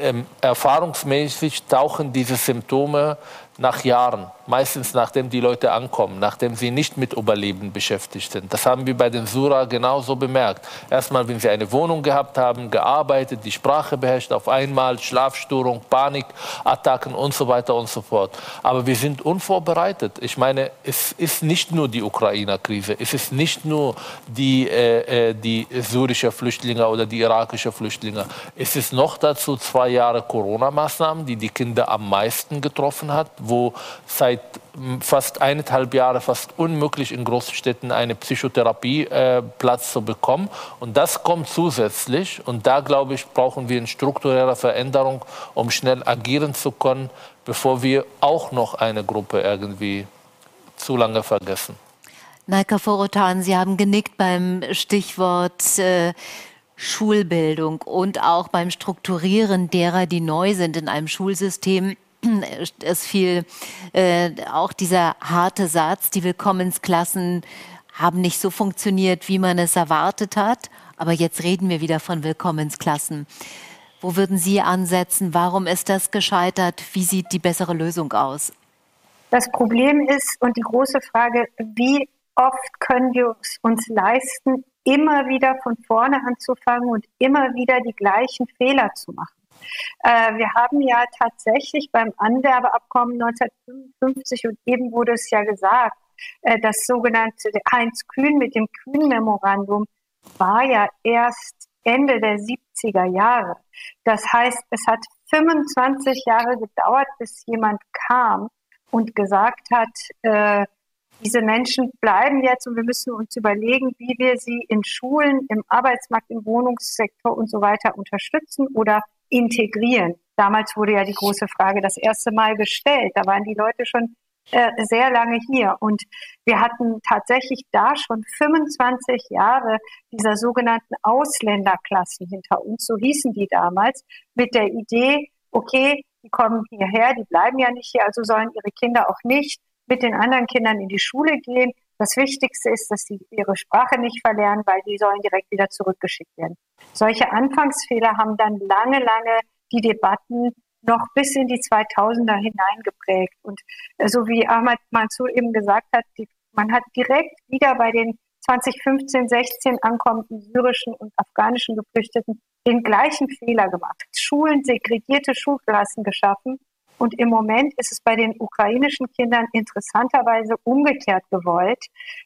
Ähm, erfahrungsmäßig tauchen diese Symptome nach Jahren, meistens nachdem die Leute ankommen, nachdem sie nicht mit Überleben beschäftigt sind. Das haben wir bei den Sura genauso bemerkt. Erstmal, wenn sie eine Wohnung gehabt haben, gearbeitet, die Sprache beherrscht, auf einmal Schlafstörung, Panikattacken und so weiter und so fort. Aber wir sind unvorbereitet. Ich meine, es ist nicht nur die Ukrainer-Krise, es ist nicht nur die, äh, äh die syrische Flüchtlinge oder die irakische Flüchtlinge. Es ist noch dazu zwei Jahre Corona-Maßnahmen, die die Kinder am meisten getroffen hat, wo seit fast eineinhalb Jahren fast unmöglich in Großstädten eine Psychotherapieplatz äh, zu bekommen. Und das kommt zusätzlich. Und da, glaube ich, brauchen wir eine strukturelle Veränderung, um schnell agieren zu können, bevor wir auch noch eine Gruppe irgendwie zu lange vergessen. Naika Forotan, Sie haben genickt beim Stichwort äh, Schulbildung und auch beim Strukturieren derer, die neu sind in einem Schulsystem es fiel äh, auch dieser harte Satz, die Willkommensklassen haben nicht so funktioniert, wie man es erwartet hat. Aber jetzt reden wir wieder von Willkommensklassen. Wo würden Sie ansetzen? Warum ist das gescheitert? Wie sieht die bessere Lösung aus? Das Problem ist und die große Frage, wie oft können wir es uns leisten, immer wieder von vorne anzufangen und immer wieder die gleichen Fehler zu machen? Äh, wir haben ja tatsächlich beim Anwerbeabkommen 1955 und eben wurde es ja gesagt, äh, das sogenannte Heinz Kühn mit dem Kühn-Memorandum war ja erst Ende der 70er Jahre. Das heißt, es hat 25 Jahre gedauert, bis jemand kam und gesagt hat, äh, diese Menschen bleiben jetzt und wir müssen uns überlegen, wie wir sie in Schulen, im Arbeitsmarkt, im Wohnungssektor und so weiter unterstützen oder integrieren. Damals wurde ja die große Frage das erste Mal gestellt. Da waren die Leute schon äh, sehr lange hier. Und wir hatten tatsächlich da schon 25 Jahre dieser sogenannten Ausländerklassen hinter uns, so hießen die damals, mit der Idee, okay, die kommen hierher, die bleiben ja nicht hier, also sollen ihre Kinder auch nicht mit den anderen Kindern in die Schule gehen. Das Wichtigste ist, dass sie ihre Sprache nicht verlernen, weil die sollen direkt wieder zurückgeschickt werden. Solche Anfangsfehler haben dann lange, lange die Debatten noch bis in die 2000er hineingeprägt. Und so wie Ahmad Mansour eben gesagt hat, die, man hat direkt wieder bei den 2015, 16 ankommenden syrischen und afghanischen Geflüchteten den gleichen Fehler gemacht. Schulen, segregierte Schulklassen geschaffen und im Moment ist es bei den ukrainischen Kindern interessanterweise umgekehrt gewollt.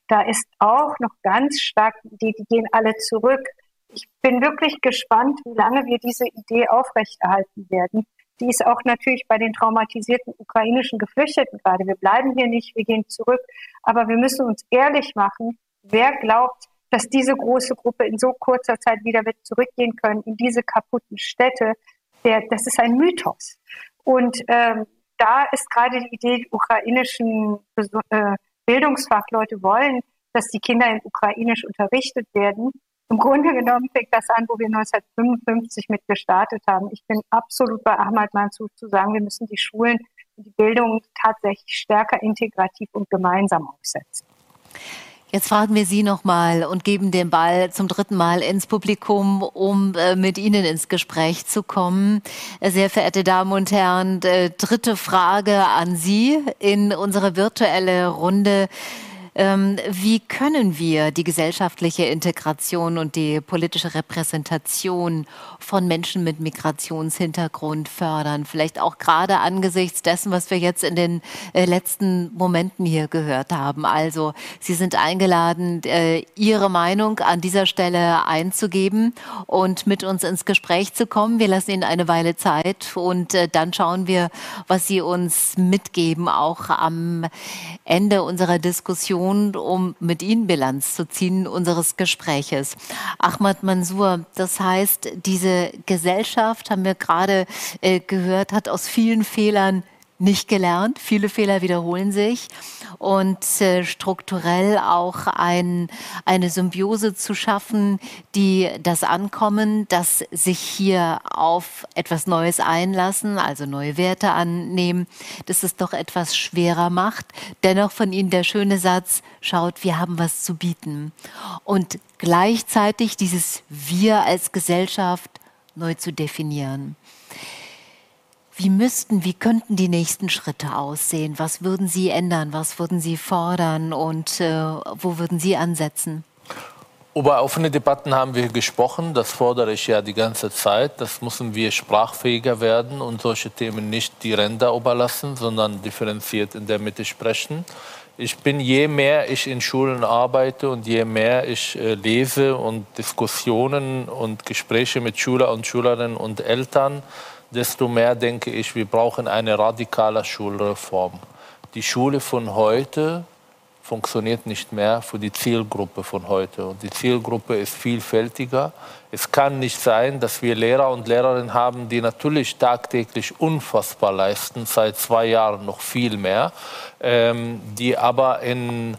Da ist auch noch ganz stark die die gehen alle zurück. Ich bin wirklich gespannt, wie lange wir diese Idee aufrechterhalten werden. Die ist auch natürlich bei den traumatisierten ukrainischen Geflüchteten gerade. Wir bleiben hier nicht, wir gehen zurück. Aber wir müssen uns ehrlich machen, wer glaubt, dass diese große Gruppe in so kurzer Zeit wieder wird zurückgehen können in diese kaputten Städte, der, das ist ein Mythos. Und ähm, da ist gerade die Idee, die ukrainischen äh, Bildungsfachleute wollen, dass die Kinder in Ukrainisch unterrichtet werden. Im Grunde genommen fängt das an, wo wir 1955 mit gestartet haben. Ich bin absolut bei Ahmad Mansour zu sagen, wir müssen die Schulen und die Bildung tatsächlich stärker integrativ und gemeinsam aufsetzen. Jetzt fragen wir Sie nochmal und geben den Ball zum dritten Mal ins Publikum, um äh, mit Ihnen ins Gespräch zu kommen. Äh, sehr verehrte Damen und Herren, äh, dritte Frage an Sie in unsere virtuelle Runde. Ähm, wie können wir die gesellschaftliche Integration und die politische Repräsentation von Menschen mit Migrationshintergrund fördern? Vielleicht auch gerade angesichts dessen, was wir jetzt in den äh, letzten Momenten hier gehört haben. Also, Sie sind eingeladen, äh, Ihre Meinung an dieser Stelle einzugeben und mit uns ins Gespräch zu kommen. Wir lassen Ihnen eine Weile Zeit und äh, dann schauen wir, was Sie uns mitgeben, auch am Ende unserer Diskussion, um mit Ihnen Bilanz zu ziehen, unseres Gespräches. Ahmad Mansour, das heißt, diese Gesellschaft, haben wir gerade äh, gehört, hat aus vielen Fehlern nicht gelernt. Viele Fehler wiederholen sich und äh, strukturell auch ein, eine Symbiose zu schaffen, die das Ankommen, das sich hier auf etwas Neues einlassen, also neue Werte annehmen, dass es doch etwas schwerer macht. Dennoch von Ihnen der schöne Satz, schaut, wir haben was zu bieten. Und gleichzeitig dieses Wir als Gesellschaft neu zu definieren. Wie müssten, wie könnten die nächsten Schritte aussehen? Was würden Sie ändern? Was würden Sie fordern? Und äh, wo würden Sie ansetzen? Über offene Debatten haben wir gesprochen. Das fordere ich ja die ganze Zeit. Das müssen wir sprachfähiger werden und solche Themen nicht die Ränder überlassen, sondern differenziert in der Mitte sprechen. Ich bin, je mehr ich in Schulen arbeite und je mehr ich äh, lese und Diskussionen und Gespräche mit Schüler und Schülerinnen und Eltern, desto mehr denke ich, wir brauchen eine radikale Schulreform. Die Schule von heute funktioniert nicht mehr für die Zielgruppe von heute. Und die Zielgruppe ist vielfältiger. Es kann nicht sein, dass wir Lehrer und Lehrerinnen haben, die natürlich tagtäglich unfassbar leisten, seit zwei Jahren noch viel mehr, ähm, die aber in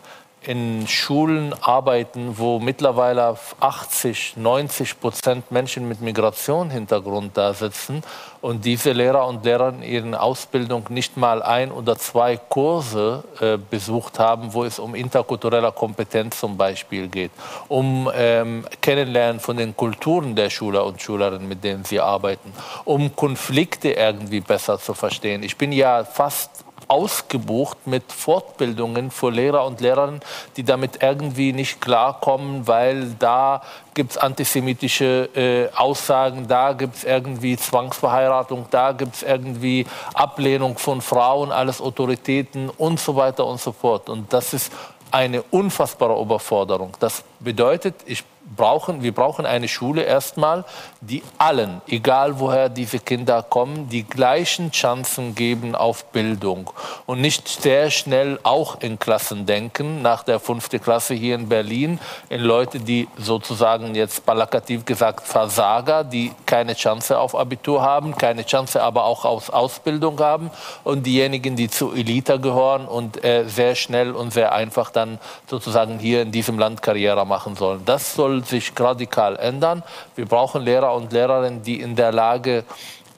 in Schulen arbeiten, wo mittlerweile 80, 90 Prozent Menschen mit Migrationshintergrund da sitzen und diese Lehrer und Lehrer in ihren Ausbildung nicht mal ein oder zwei Kurse äh, besucht haben, wo es um interkulturelle Kompetenz zum Beispiel geht, um ähm, Kennenlernen von den Kulturen der Schüler und Schülerinnen, mit denen sie arbeiten, um Konflikte irgendwie besser zu verstehen. Ich bin ja fast ausgebucht mit Fortbildungen für Lehrer und Lehrerinnen, die damit irgendwie nicht klarkommen, weil da gibt es antisemitische äh, Aussagen, da gibt es irgendwie Zwangsverheiratung, da gibt es irgendwie Ablehnung von Frauen, alles Autoritäten und so weiter und so fort. Und das ist eine unfassbare Überforderung. Das bedeutet, ich brauchen, wir brauchen eine Schule erstmal, die allen, egal woher diese Kinder kommen, die gleichen Chancen geben auf Bildung und nicht sehr schnell auch in Klassen denken, nach der fünften Klasse hier in Berlin, in Leute, die sozusagen jetzt plakativ gesagt Versager, die keine Chance auf Abitur haben, keine Chance aber auch auf Ausbildung haben und diejenigen, die zur Elite gehören und äh, sehr schnell und sehr einfach dann sozusagen hier in diesem Land Karriere machen sollen. Das soll sich radikal ändern. Wir brauchen Lehrer und Lehrerinnen, die in der Lage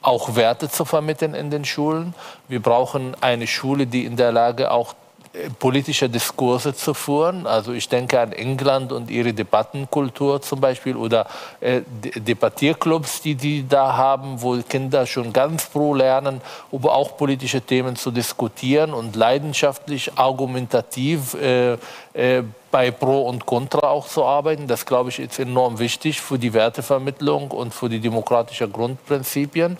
auch Werte zu vermitteln in den Schulen. Wir brauchen eine Schule, die in der Lage auch politische Diskurse zu führen. Also ich denke an England und ihre Debattenkultur zum Beispiel oder äh, Debattierclubs, die die da haben, wo Kinder schon ganz froh lernen, über auch politische Themen zu diskutieren und leidenschaftlich, argumentativ äh, äh, bei Pro und Contra auch zu arbeiten. Das, glaube ich, ist enorm wichtig für die Wertevermittlung und für die demokratischen Grundprinzipien.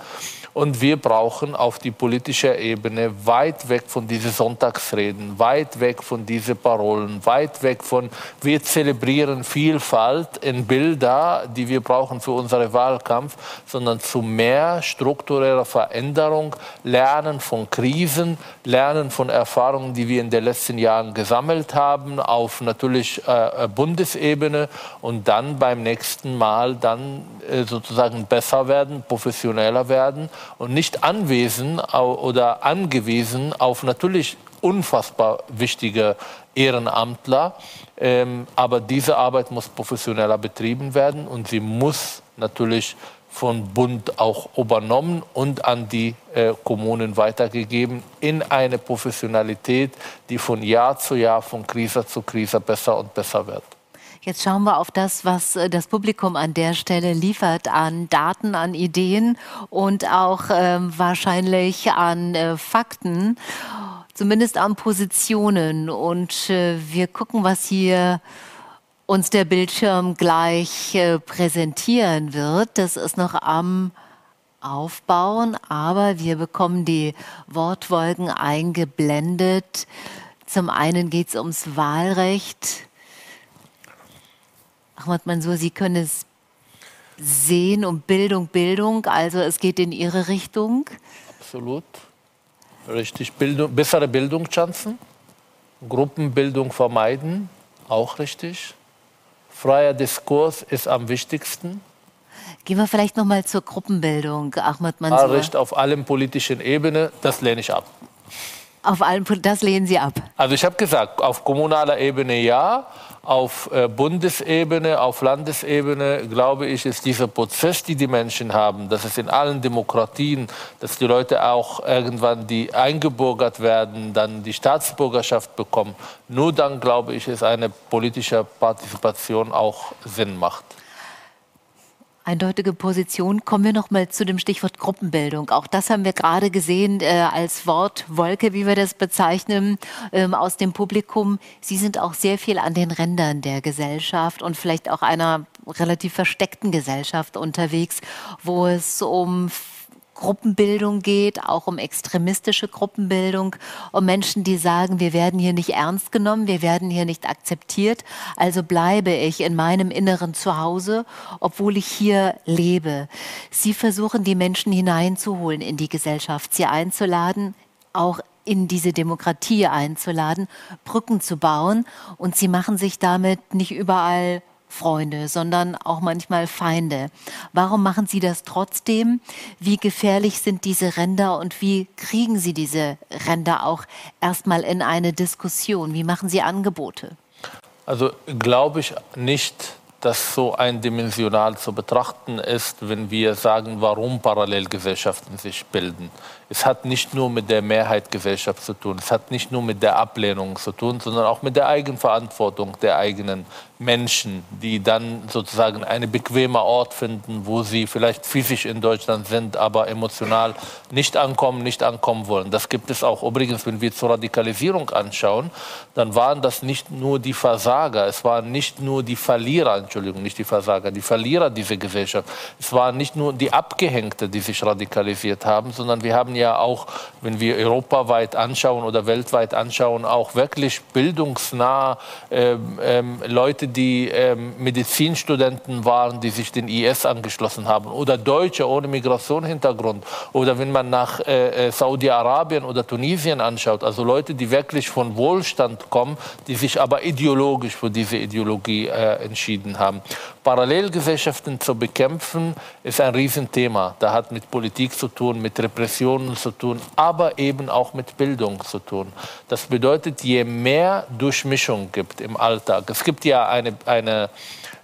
Und wir brauchen auf die politische Ebene weit weg von diesen Sonntagsreden, weit weg von diesen Parolen, weit weg von, wir zelebrieren Vielfalt in Bilder, die wir brauchen für unseren Wahlkampf, sondern zu mehr struktureller Veränderung, Lernen von Krisen, Lernen von Erfahrungen, die wir in den letzten Jahren gesammelt haben, auf natürlich äh, Bundesebene und dann beim nächsten Mal dann äh, sozusagen besser werden, professioneller werden und nicht anwesend oder angewiesen auf natürlich unfassbar wichtige Ehrenamtler. Ähm, aber diese Arbeit muss professioneller betrieben werden und sie muss natürlich von Bund auch übernommen und an die äh, Kommunen weitergegeben in eine Professionalität, die von Jahr zu Jahr, von Krise zu Krise besser und besser wird. Jetzt schauen wir auf das, was äh, das Publikum an der Stelle liefert an Daten, an Ideen und auch äh, wahrscheinlich an äh, Fakten. zumindest an Positionen. Und äh, wir gucken, was hier uns der Bildschirm gleich äh, präsentieren wird. Das ist noch am Aufbauen, aber wir bekommen die Wortwolken eingeblendet. Zum einen geht es ums Wahlrecht. Ahmad Mansour, Sie können es sehen um Bildung, Bildung. Also es geht in Ihre Richtung. Absolut. Richtig. Bildung, bessere Bildungschancen. Gruppenbildung vermeiden. Auch richtig. Freier Diskurs ist am wichtigsten. Gehen wir vielleicht noch mal zur Gruppenbildung, Ahmad Mansour. Wahlrecht auf allen politischen Ebenen, das lehne ich ab. Auf allen, das lehnen Sie ab? Also ich habe gesagt, auf kommunaler Ebene ja, auf äh, Bundesebene, auf Landesebene, glaube ich, ist dieser Prozess, die die Menschen haben, dass es in allen Demokratien, dass die Leute auch irgendwann, die eingebürgert werden, dann die Staatsbürgerschaft bekommen, nur dann, glaube ich, ist eine politische Partizipation auch Sinn macht. Eindeutige Position. Kommen wir noch mal zu dem Stichwort Gruppenbildung. Auch das haben wir gerade gesehen äh, als Wortwolke, wie wir das bezeichnen, ähm, aus dem Publikum. Sie sind auch sehr viel an den Rändern der Gesellschaft und vielleicht auch einer relativ versteckten Gesellschaft unterwegs, wo es um Gruppenbildung geht, auch um extremistische Gruppenbildung, um Menschen, die sagen, wir werden hier nicht ernst genommen, wir werden hier nicht akzeptiert, also bleibe ich in meinem inneren Zuhause, obwohl ich hier lebe. Sie versuchen, die Menschen hineinzuholen in die Gesellschaft, sie einzuladen, auch in diese Demokratie einzuladen, Brücken zu bauen und sie machen sich damit nicht überall Freunde, sondern auch manchmal Feinde. Warum machen Sie das trotzdem? Wie gefährlich sind diese Ränder und wie kriegen Sie diese Ränder auch erstmal in eine Diskussion? Wie machen Sie Angebote? Also glaube ich nicht, dass so eindimensional zu betrachten ist, wenn wir sagen, warum Parallelgesellschaften sich bilden. Es hat nicht nur mit der Mehrheitsgesellschaft zu tun, es hat nicht nur mit der Ablehnung zu tun, sondern auch mit der Eigenverantwortung der eigenen Menschen, die dann sozusagen einen bequemen Ort finden, wo sie vielleicht physisch in Deutschland sind, aber emotional nicht ankommen, nicht ankommen wollen. Das gibt es auch. Übrigens, wenn wir zur Radikalisierung anschauen, dann waren das nicht nur die Versager, es waren nicht nur die Verlierer, Entschuldigung, nicht die Versager, die Verlierer dieser Gesellschaft. Es waren nicht nur die Abgehängte, die sich radikalisiert haben, sondern wir haben ja auch, wenn wir europaweit anschauen oder weltweit anschauen, auch wirklich bildungsnah äh, äh, Leute, Leute, die ähm, Medizinstudenten waren, die sich den IS angeschlossen haben, oder Deutsche ohne Migrationshintergrund, oder wenn man nach äh, äh, Saudi-Arabien oder Tunesien anschaut, also Leute, die wirklich von Wohlstand kommen, die sich aber ideologisch für diese Ideologie äh, entschieden haben. Parallelgesellschaften zu bekämpfen, ist ein Riesenthema. Da hat mit Politik zu tun, mit Repressionen zu tun, aber eben auch mit Bildung zu tun. Das bedeutet, je mehr Durchmischung gibt im Alltag, es gibt ja eine, eine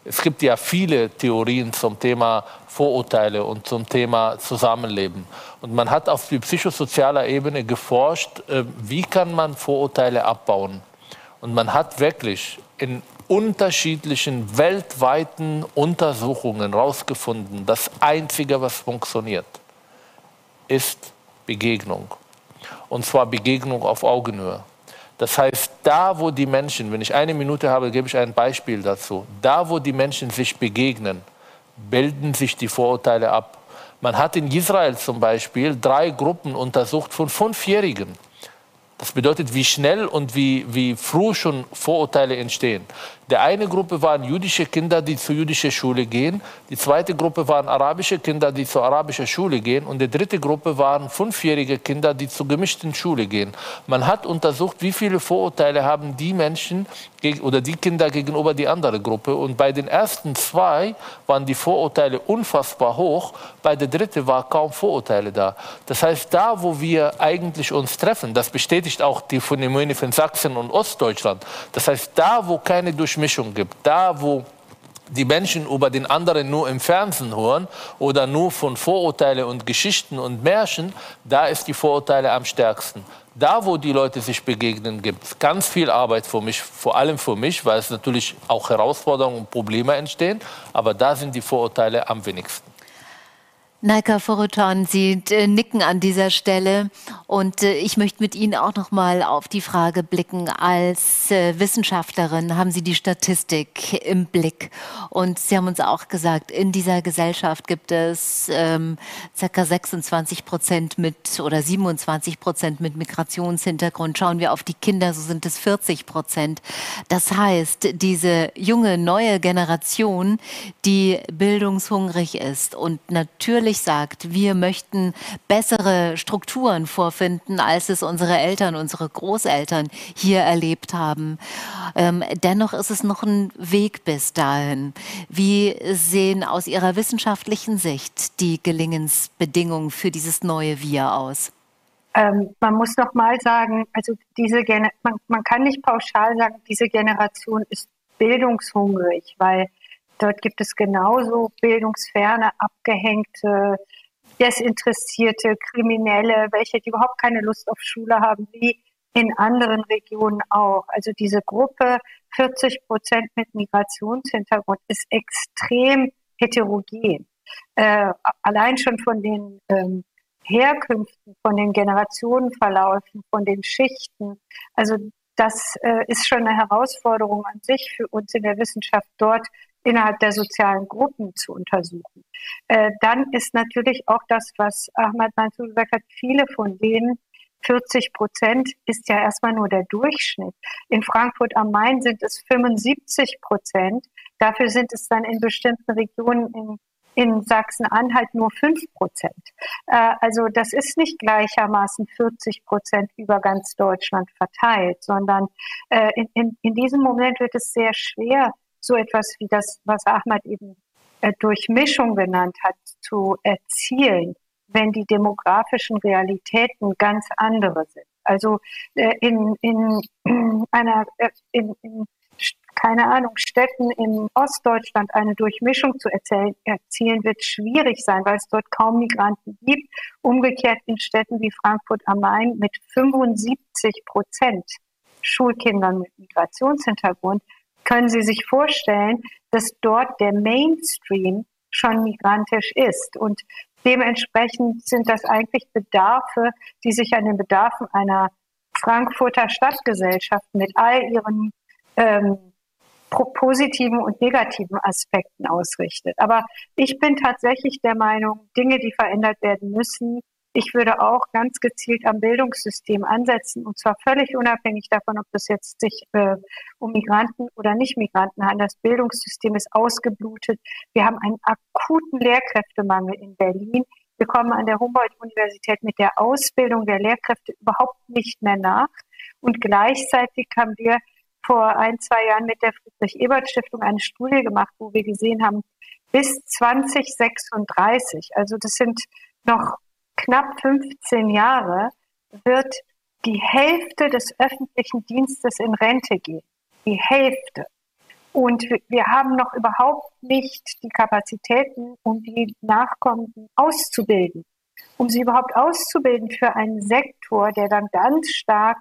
es gibt ja viele Theorien zum Thema Vorurteile und zum Thema Zusammenleben. Und man hat auf psychosozialer Ebene geforscht, äh, wie kann man Vorurteile abbauen. Und man hat wirklich in unterschiedlichen weltweiten Untersuchungen herausgefunden, das Einzige, was funktioniert, ist Begegnung. Und zwar Begegnung auf Augenhöhe. Das heißt, da wo die Menschen, wenn ich eine Minute habe, gebe ich ein Beispiel dazu, da wo die Menschen sich begegnen, bilden sich die Vorurteile ab. Man hat in Israel zum Beispiel drei Gruppen untersucht von Fünfjährigen. Das bedeutet, wie schnell und wie, wie früh schon Vorurteile entstehen. Der eine Gruppe waren jüdische Kinder, die zur jüdischen Schule gehen. Die zweite Gruppe waren arabische Kinder, die zur arabischen Schule gehen. Und die dritte Gruppe waren fünfjährige Kinder, die zur gemischten Schule gehen. Man hat untersucht, wie viele Vorurteile haben die Menschen oder die Kinder gegenüber die andere Gruppe. Und bei den ersten zwei waren die Vorurteile unfassbar hoch. Bei der dritten war kaum Vorurteile da. Das heißt, da, wo wir eigentlich uns treffen, das bestätigt auch die Phänomene von Sachsen und Ostdeutschland. Das heißt, da, wo keine Durchmischung Durchmischung gibt. Da, wo die Menschen über den anderen nur im Fernsehen hören oder nur von Vorurteilen und Geschichten und Märchen, da ist die Vorurteile am stärksten. Da, wo die Leute sich begegnen, gibt es ganz viel Arbeit für mich, vor allem für mich, weil es natürlich auch Herausforderungen und Probleme entstehen, aber da sind die Vorurteile am wenigsten. Naika Forutan, Sie äh, nicken an dieser Stelle und äh, ich möchte mit Ihnen auch noch mal auf die Frage blicken. Als äh, Wissenschaftlerin haben Sie die Statistik im Blick und Sie haben uns auch gesagt, in dieser Gesellschaft gibt es ähm, ca. 26 Prozent mit oder 27 Prozent mit Migrationshintergrund. Schauen wir auf die Kinder, so sind es 40 Prozent. Das heißt, diese junge neue Generation, die bildungshungrig ist und natürlich natürlich sagt, wir möchten bessere Strukturen vorfinden, als es unsere Eltern, unsere Großeltern hier erlebt haben. Ähm, dennoch ist es noch ein Weg bis dahin. Wie sehen aus Ihrer wissenschaftlichen Sicht die Gelingensbedingungen für dieses neue Wir aus? Ähm, man muss noch mal sagen, also diese man, man kann nicht pauschal sagen, diese Generation ist bildungshungrig, weil Dort gibt es genauso bildungsferne, abgehängte, desinteressierte Kriminelle, welche die überhaupt keine Lust auf Schule haben, wie in anderen Regionen auch. Also diese Gruppe 40 Prozent mit Migrationshintergrund ist extrem heterogen. Äh, allein schon von den ähm, Herkünften, von den Generationenverläufen, von den Schichten. Also das äh, ist schon eine Herausforderung an sich für uns in der Wissenschaft, dort innerhalb der sozialen Gruppen zu untersuchen. Äh, dann ist natürlich auch das, was Ahmad Mansour gesagt hat, viele von denen 40 Prozent ist ja erstmal nur der Durchschnitt. In Frankfurt am Main sind es 75 Prozent. Dafür sind es dann in bestimmten Regionen in, in Sachsen-Anhalt nur 5 Prozent. Äh, also das ist nicht gleichermaßen 40 Prozent über ganz Deutschland verteilt, sondern äh, in, in, in diesem Moment wird es sehr schwer, so etwas wie das, was Ahmad eben äh, Durchmischung genannt hat, zu erzielen, wenn die demografischen Realitäten ganz andere sind. Also äh, in, in einer, äh, in, in, keine Ahnung, Städten in Ostdeutschland eine Durchmischung zu erzählen, erzielen, wird schwierig sein, weil es dort kaum Migranten gibt. Umgekehrt in Städten wie Frankfurt am Main mit 75 Prozent Schulkindern mit Migrationshintergrund können Sie sich vorstellen, dass dort der Mainstream schon migrantisch ist. Und dementsprechend sind das eigentlich Bedarfe, die sich an den Bedarfen einer Frankfurter Stadtgesellschaft mit all ihren ähm, positiven und negativen Aspekten ausrichtet. Aber ich bin tatsächlich der Meinung, Dinge, die verändert werden müssen, ich würde auch ganz gezielt am Bildungssystem ansetzen und zwar völlig unabhängig davon, ob das jetzt sich äh, um Migranten oder Nicht-Migranten handelt. Das Bildungssystem ist ausgeblutet. Wir haben einen akuten Lehrkräftemangel in Berlin. Wir kommen an der Humboldt-Universität mit der Ausbildung der Lehrkräfte überhaupt nicht mehr nach. Und gleichzeitig haben wir vor ein, zwei Jahren mit der Friedrich-Ebert-Stiftung eine Studie gemacht, wo wir gesehen haben, bis 2036, also das sind noch knapp 15 Jahre wird die Hälfte des öffentlichen Dienstes in Rente gehen. Die Hälfte. Und wir haben noch überhaupt nicht die Kapazitäten, um die Nachkommenden auszubilden. Um sie überhaupt auszubilden für einen Sektor, der dann ganz stark,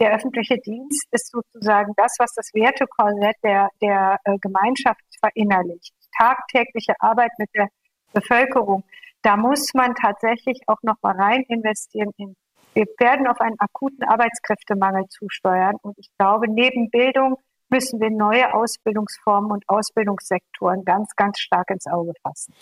der öffentliche Dienst ist sozusagen das, was das Wertekorsett der, der äh, Gemeinschaft verinnerlicht. Tagtägliche Arbeit mit der Bevölkerung da muss man tatsächlich auch noch mal rein investieren in wir werden auf einen akuten Arbeitskräftemangel zusteuern. Und ich glaube, neben Bildung müssen wir neue Ausbildungsformen und Ausbildungssektoren ganz, ganz stark ins Auge fassen.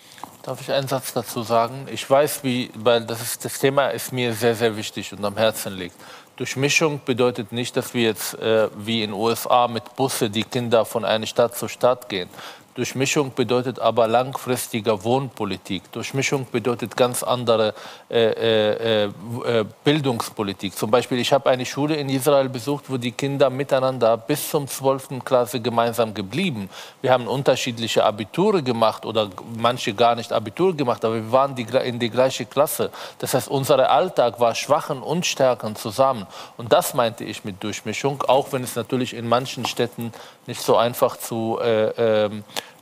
Darf ich einen Satz dazu sagen? Ich weiß, wie, weil das, ist, das Thema ist mir sehr, sehr wichtig und am Herzen liegt. Durchmischung bedeutet nicht, dass wir jetzt äh, wie in den USA mit Busse die Kinder von einer Stadt zur Stadt gehen, Durchmischung bedeutet aber langfristiger Wohnpolitik. Durchmischung bedeutet ganz andere äh, äh, äh, Bildungspolitik. Zum Beispiel, ich habe eine Schule in Israel besucht, wo die Kinder miteinander bis zum 12. Klasse gemeinsam geblieben. Wir haben unterschiedliche Abiture gemacht oder manche gar nicht Abitur gemacht, aber wir waren die, in die gleiche Klasse. Das heißt, unser Alltag war Schwachen und Stärken zusammen. Und das meinte ich mit Durchmischung, auch wenn es natürlich in manchen Städten nicht so einfach zu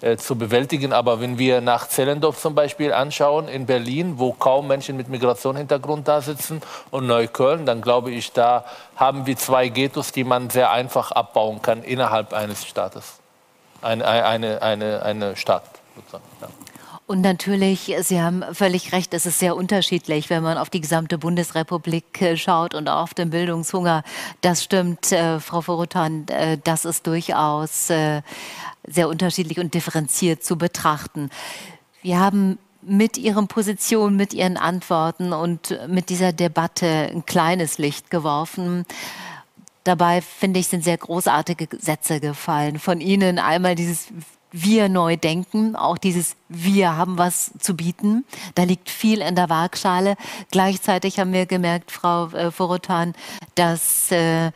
äh, zu bewältigen. Aber wenn wir nach Zellendorf zum Beispiel anschauen, in Berlin, wo kaum Menschen mit Migrationshintergrund da sitzen, und Neukölln, dann glaube ich, da haben wir zwei Ghettos, die man sehr einfach abbauen kann innerhalb eines Staates. Eine, eine, eine, eine Stadt sozusagen. Ja. Und natürlich, Sie haben völlig recht, es ist sehr unterschiedlich, wenn man auf die gesamte Bundesrepublik äh, schaut und auf den Bildungshunger. Das stimmt, äh, Frau Vorotan, äh, das ist durchaus äh, sehr unterschiedlich und differenziert zu betrachten. Wir haben mit Ihren Positionen, mit Ihren Antworten und mit dieser Debatte ein kleines Licht geworfen. Dabei, finde ich, sind sehr großartige Sätze gefallen. Von Ihnen einmal dieses wir neu denken, auch dieses wir haben was zu bieten. Da liegt viel in der Waagschale. Gleichzeitig haben wir gemerkt, Frau äh, Vorotan, dass äh,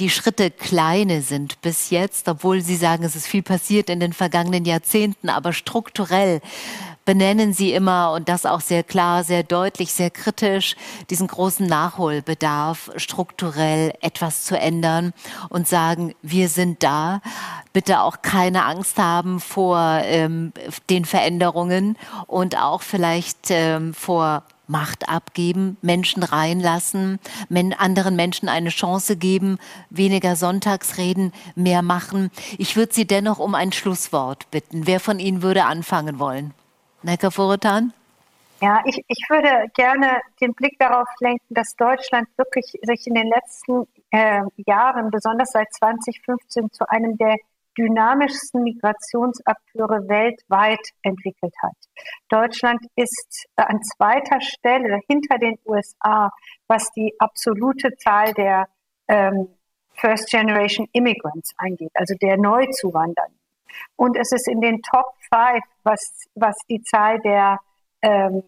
die Schritte kleine sind bis jetzt, obwohl Sie sagen, es ist viel passiert in den vergangenen Jahrzehnten, aber strukturell benennen Sie immer und das auch sehr klar, sehr deutlich, sehr kritisch, diesen großen Nachholbedarf, strukturell etwas zu ändern und sagen, wir sind da. Bitte auch keine Angst haben vor ähm, den Veränderungen und auch vielleicht ähm, vor Macht abgeben, Menschen reinlassen, anderen Menschen eine Chance geben, weniger Sonntagsreden, mehr machen. Ich würde Sie dennoch um ein Schlusswort bitten. Wer von Ihnen würde anfangen wollen? Necker Vorotan? Ja, ich, ich würde gerne den Blick darauf lenken, dass Deutschland wirklich sich in den letzten äh, Jahren, besonders seit 2015, zu einem der dynamischsten Migrationsakteure weltweit entwickelt hat. Deutschland ist an zweiter Stelle hinter den USA, was die absolute Zahl der ähm, First Generation Immigrants angeht, also der Neuzuwandernden. Und es ist in den Top Five, was, was die Zahl der ähm,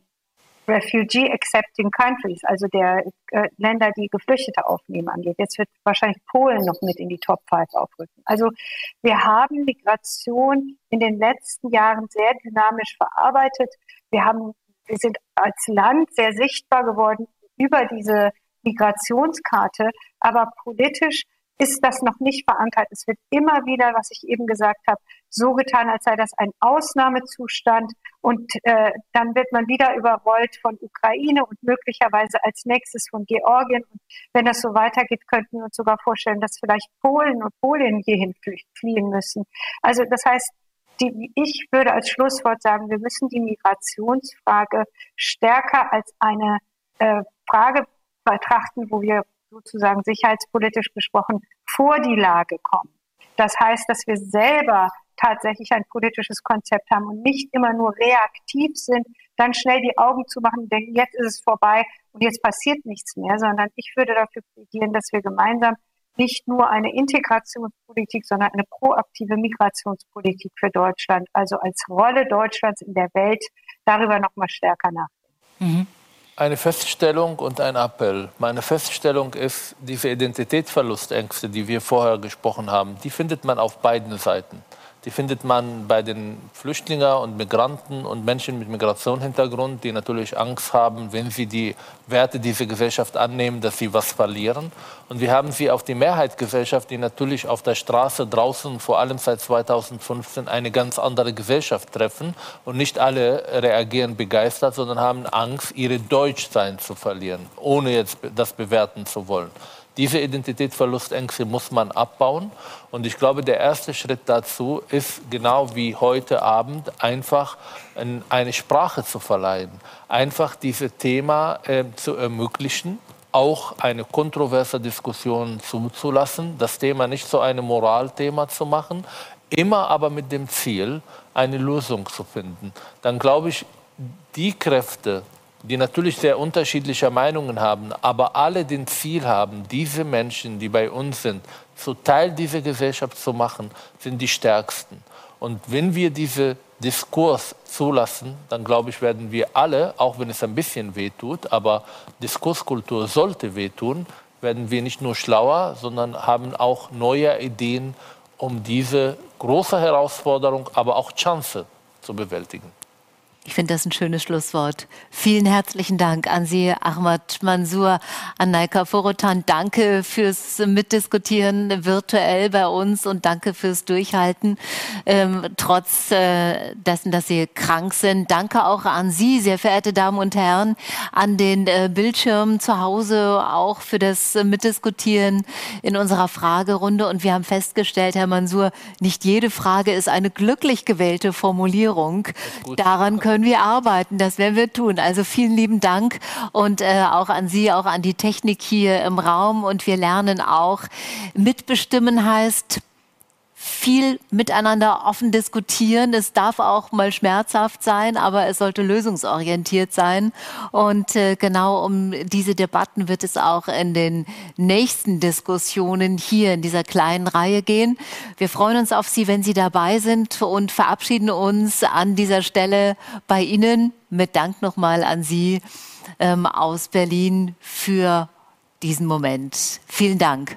Refugee Accepting Countries, also der äh, Länder, die Geflüchtete aufnehmen, angeht. Jetzt wird wahrscheinlich Polen noch mit in die Top Five aufrücken. Also wir haben Migration in den letzten Jahren sehr dynamisch verarbeitet. Wir haben, wir sind als Land sehr sichtbar geworden über diese Migrationskarte, aber politisch ist das noch nicht verankert. Es wird immer wieder, was ich eben gesagt habe, so getan, als sei das ein Ausnahmezustand und äh, dann wird man wieder überrollt von Ukraine und möglicherweise als nächstes von Georgien. Und wenn das so weitergeht, könnten wir uns sogar vorstellen, dass vielleicht Polen und Polen hierhin fliehen müssen. Also das heißt, die, ich würde als Schlusswort sagen, wir müssen die Migrationsfrage stärker als eine äh, Frage betrachten, wo wir sozusagen sicherheitspolitisch gesprochen vor die Lage kommen. Das heißt, dass wir selber tatsächlich ein politisches Konzept haben und nicht immer nur reaktiv sind, dann schnell die Augen zu machen denken, jetzt ist es vorbei und jetzt passiert nichts mehr, sondern ich würde dafür plädieren, dass wir gemeinsam nicht nur eine Integrationspolitik, sondern eine proaktive Migrationspolitik für Deutschland, also als Rolle Deutschlands in der Welt, darüber noch mal stärker nachdenken. Mhm. Eine Feststellung und ein Appell. Meine Feststellung ist, diese Identitätsverlustängste, die wir vorher gesprochen haben, die findet man auf beiden Seiten. Die findet man bei den Flüchtlingen und Migranten und Menschen mit Migrationshintergrund, die natürlich Angst haben, wenn sie die Werte dieser Gesellschaft annehmen, dass sie was verlieren. Und wir haben sie auf die Mehrheitsgesellschaft, die natürlich auf der Straße draußen, vor allem seit 2015, eine ganz andere Gesellschaft treffen. Und nicht alle reagieren begeistert, sondern haben Angst, ihre Deutschsein zu verlieren, ohne jetzt das bewerten zu wollen. Diese Identitätsverlustängste muss man abbauen. Und ich glaube, der erste Schritt dazu ist, genau wie heute Abend, einfach eine Sprache zu verleihen. Einfach dieses Thema äh, zu ermöglichen, auch eine kontroverse Diskussion zuzulassen, das Thema nicht zu einem Moralthema zu machen, immer aber mit dem Ziel, eine Lösung zu finden. Dann glaube ich, die Kräfte, die natürlich sehr unterschiedliche Meinungen haben, aber alle den Ziel haben, diese Menschen, die bei uns sind, zu Teil dieser Gesellschaft zu machen, sind die stärksten. Und wenn wir diese Diskurs zulassen, dann glaube ich, werden wir alle, auch wenn es ein bisschen wehtut, aber Diskurskultur sollte wehtun, werden wir nicht nur schlauer, sondern haben auch neue Ideen, um diese große Herausforderung, aber auch Chance zu bewältigen. Ich finde das ein schönes Schlusswort. Vielen herzlichen Dank an Sie, Ahmad Mansour, an Naika Forotan. Danke fürs Mitdiskutieren virtuell bei uns und danke fürs Durchhalten, ähm, trotz äh, dessen, dass Sie krank sind. Danke auch an Sie, sehr verehrte Damen und Herren, an den äh, Bildschirmen zu Hause, auch für das äh, Mitdiskutieren in unserer Fragerunde. Und wir haben festgestellt, Herr Mansour, nicht jede Frage ist eine glücklich gewählte Formulierung. Daran können können wir arbeiten. Das werden wir tun. Also vielen lieben Dank und äh, auch an Sie, auch an die Technik hier im Raum. Und wir lernen auch, mitbestimmen heißt viel miteinander offen diskutieren. Es darf auch mal schmerzhaft sein, aber es sollte lösungsorientiert sein. Und äh, genau um diese Debatten wird es auch in den nächsten Diskussionen hier in dieser kleinen Reihe gehen. Wir freuen uns auf Sie, wenn Sie dabei sind und verabschieden uns an dieser Stelle bei Ihnen mit Dank nochmal an Sie ähm, aus Berlin für diesen Moment. Vielen Dank.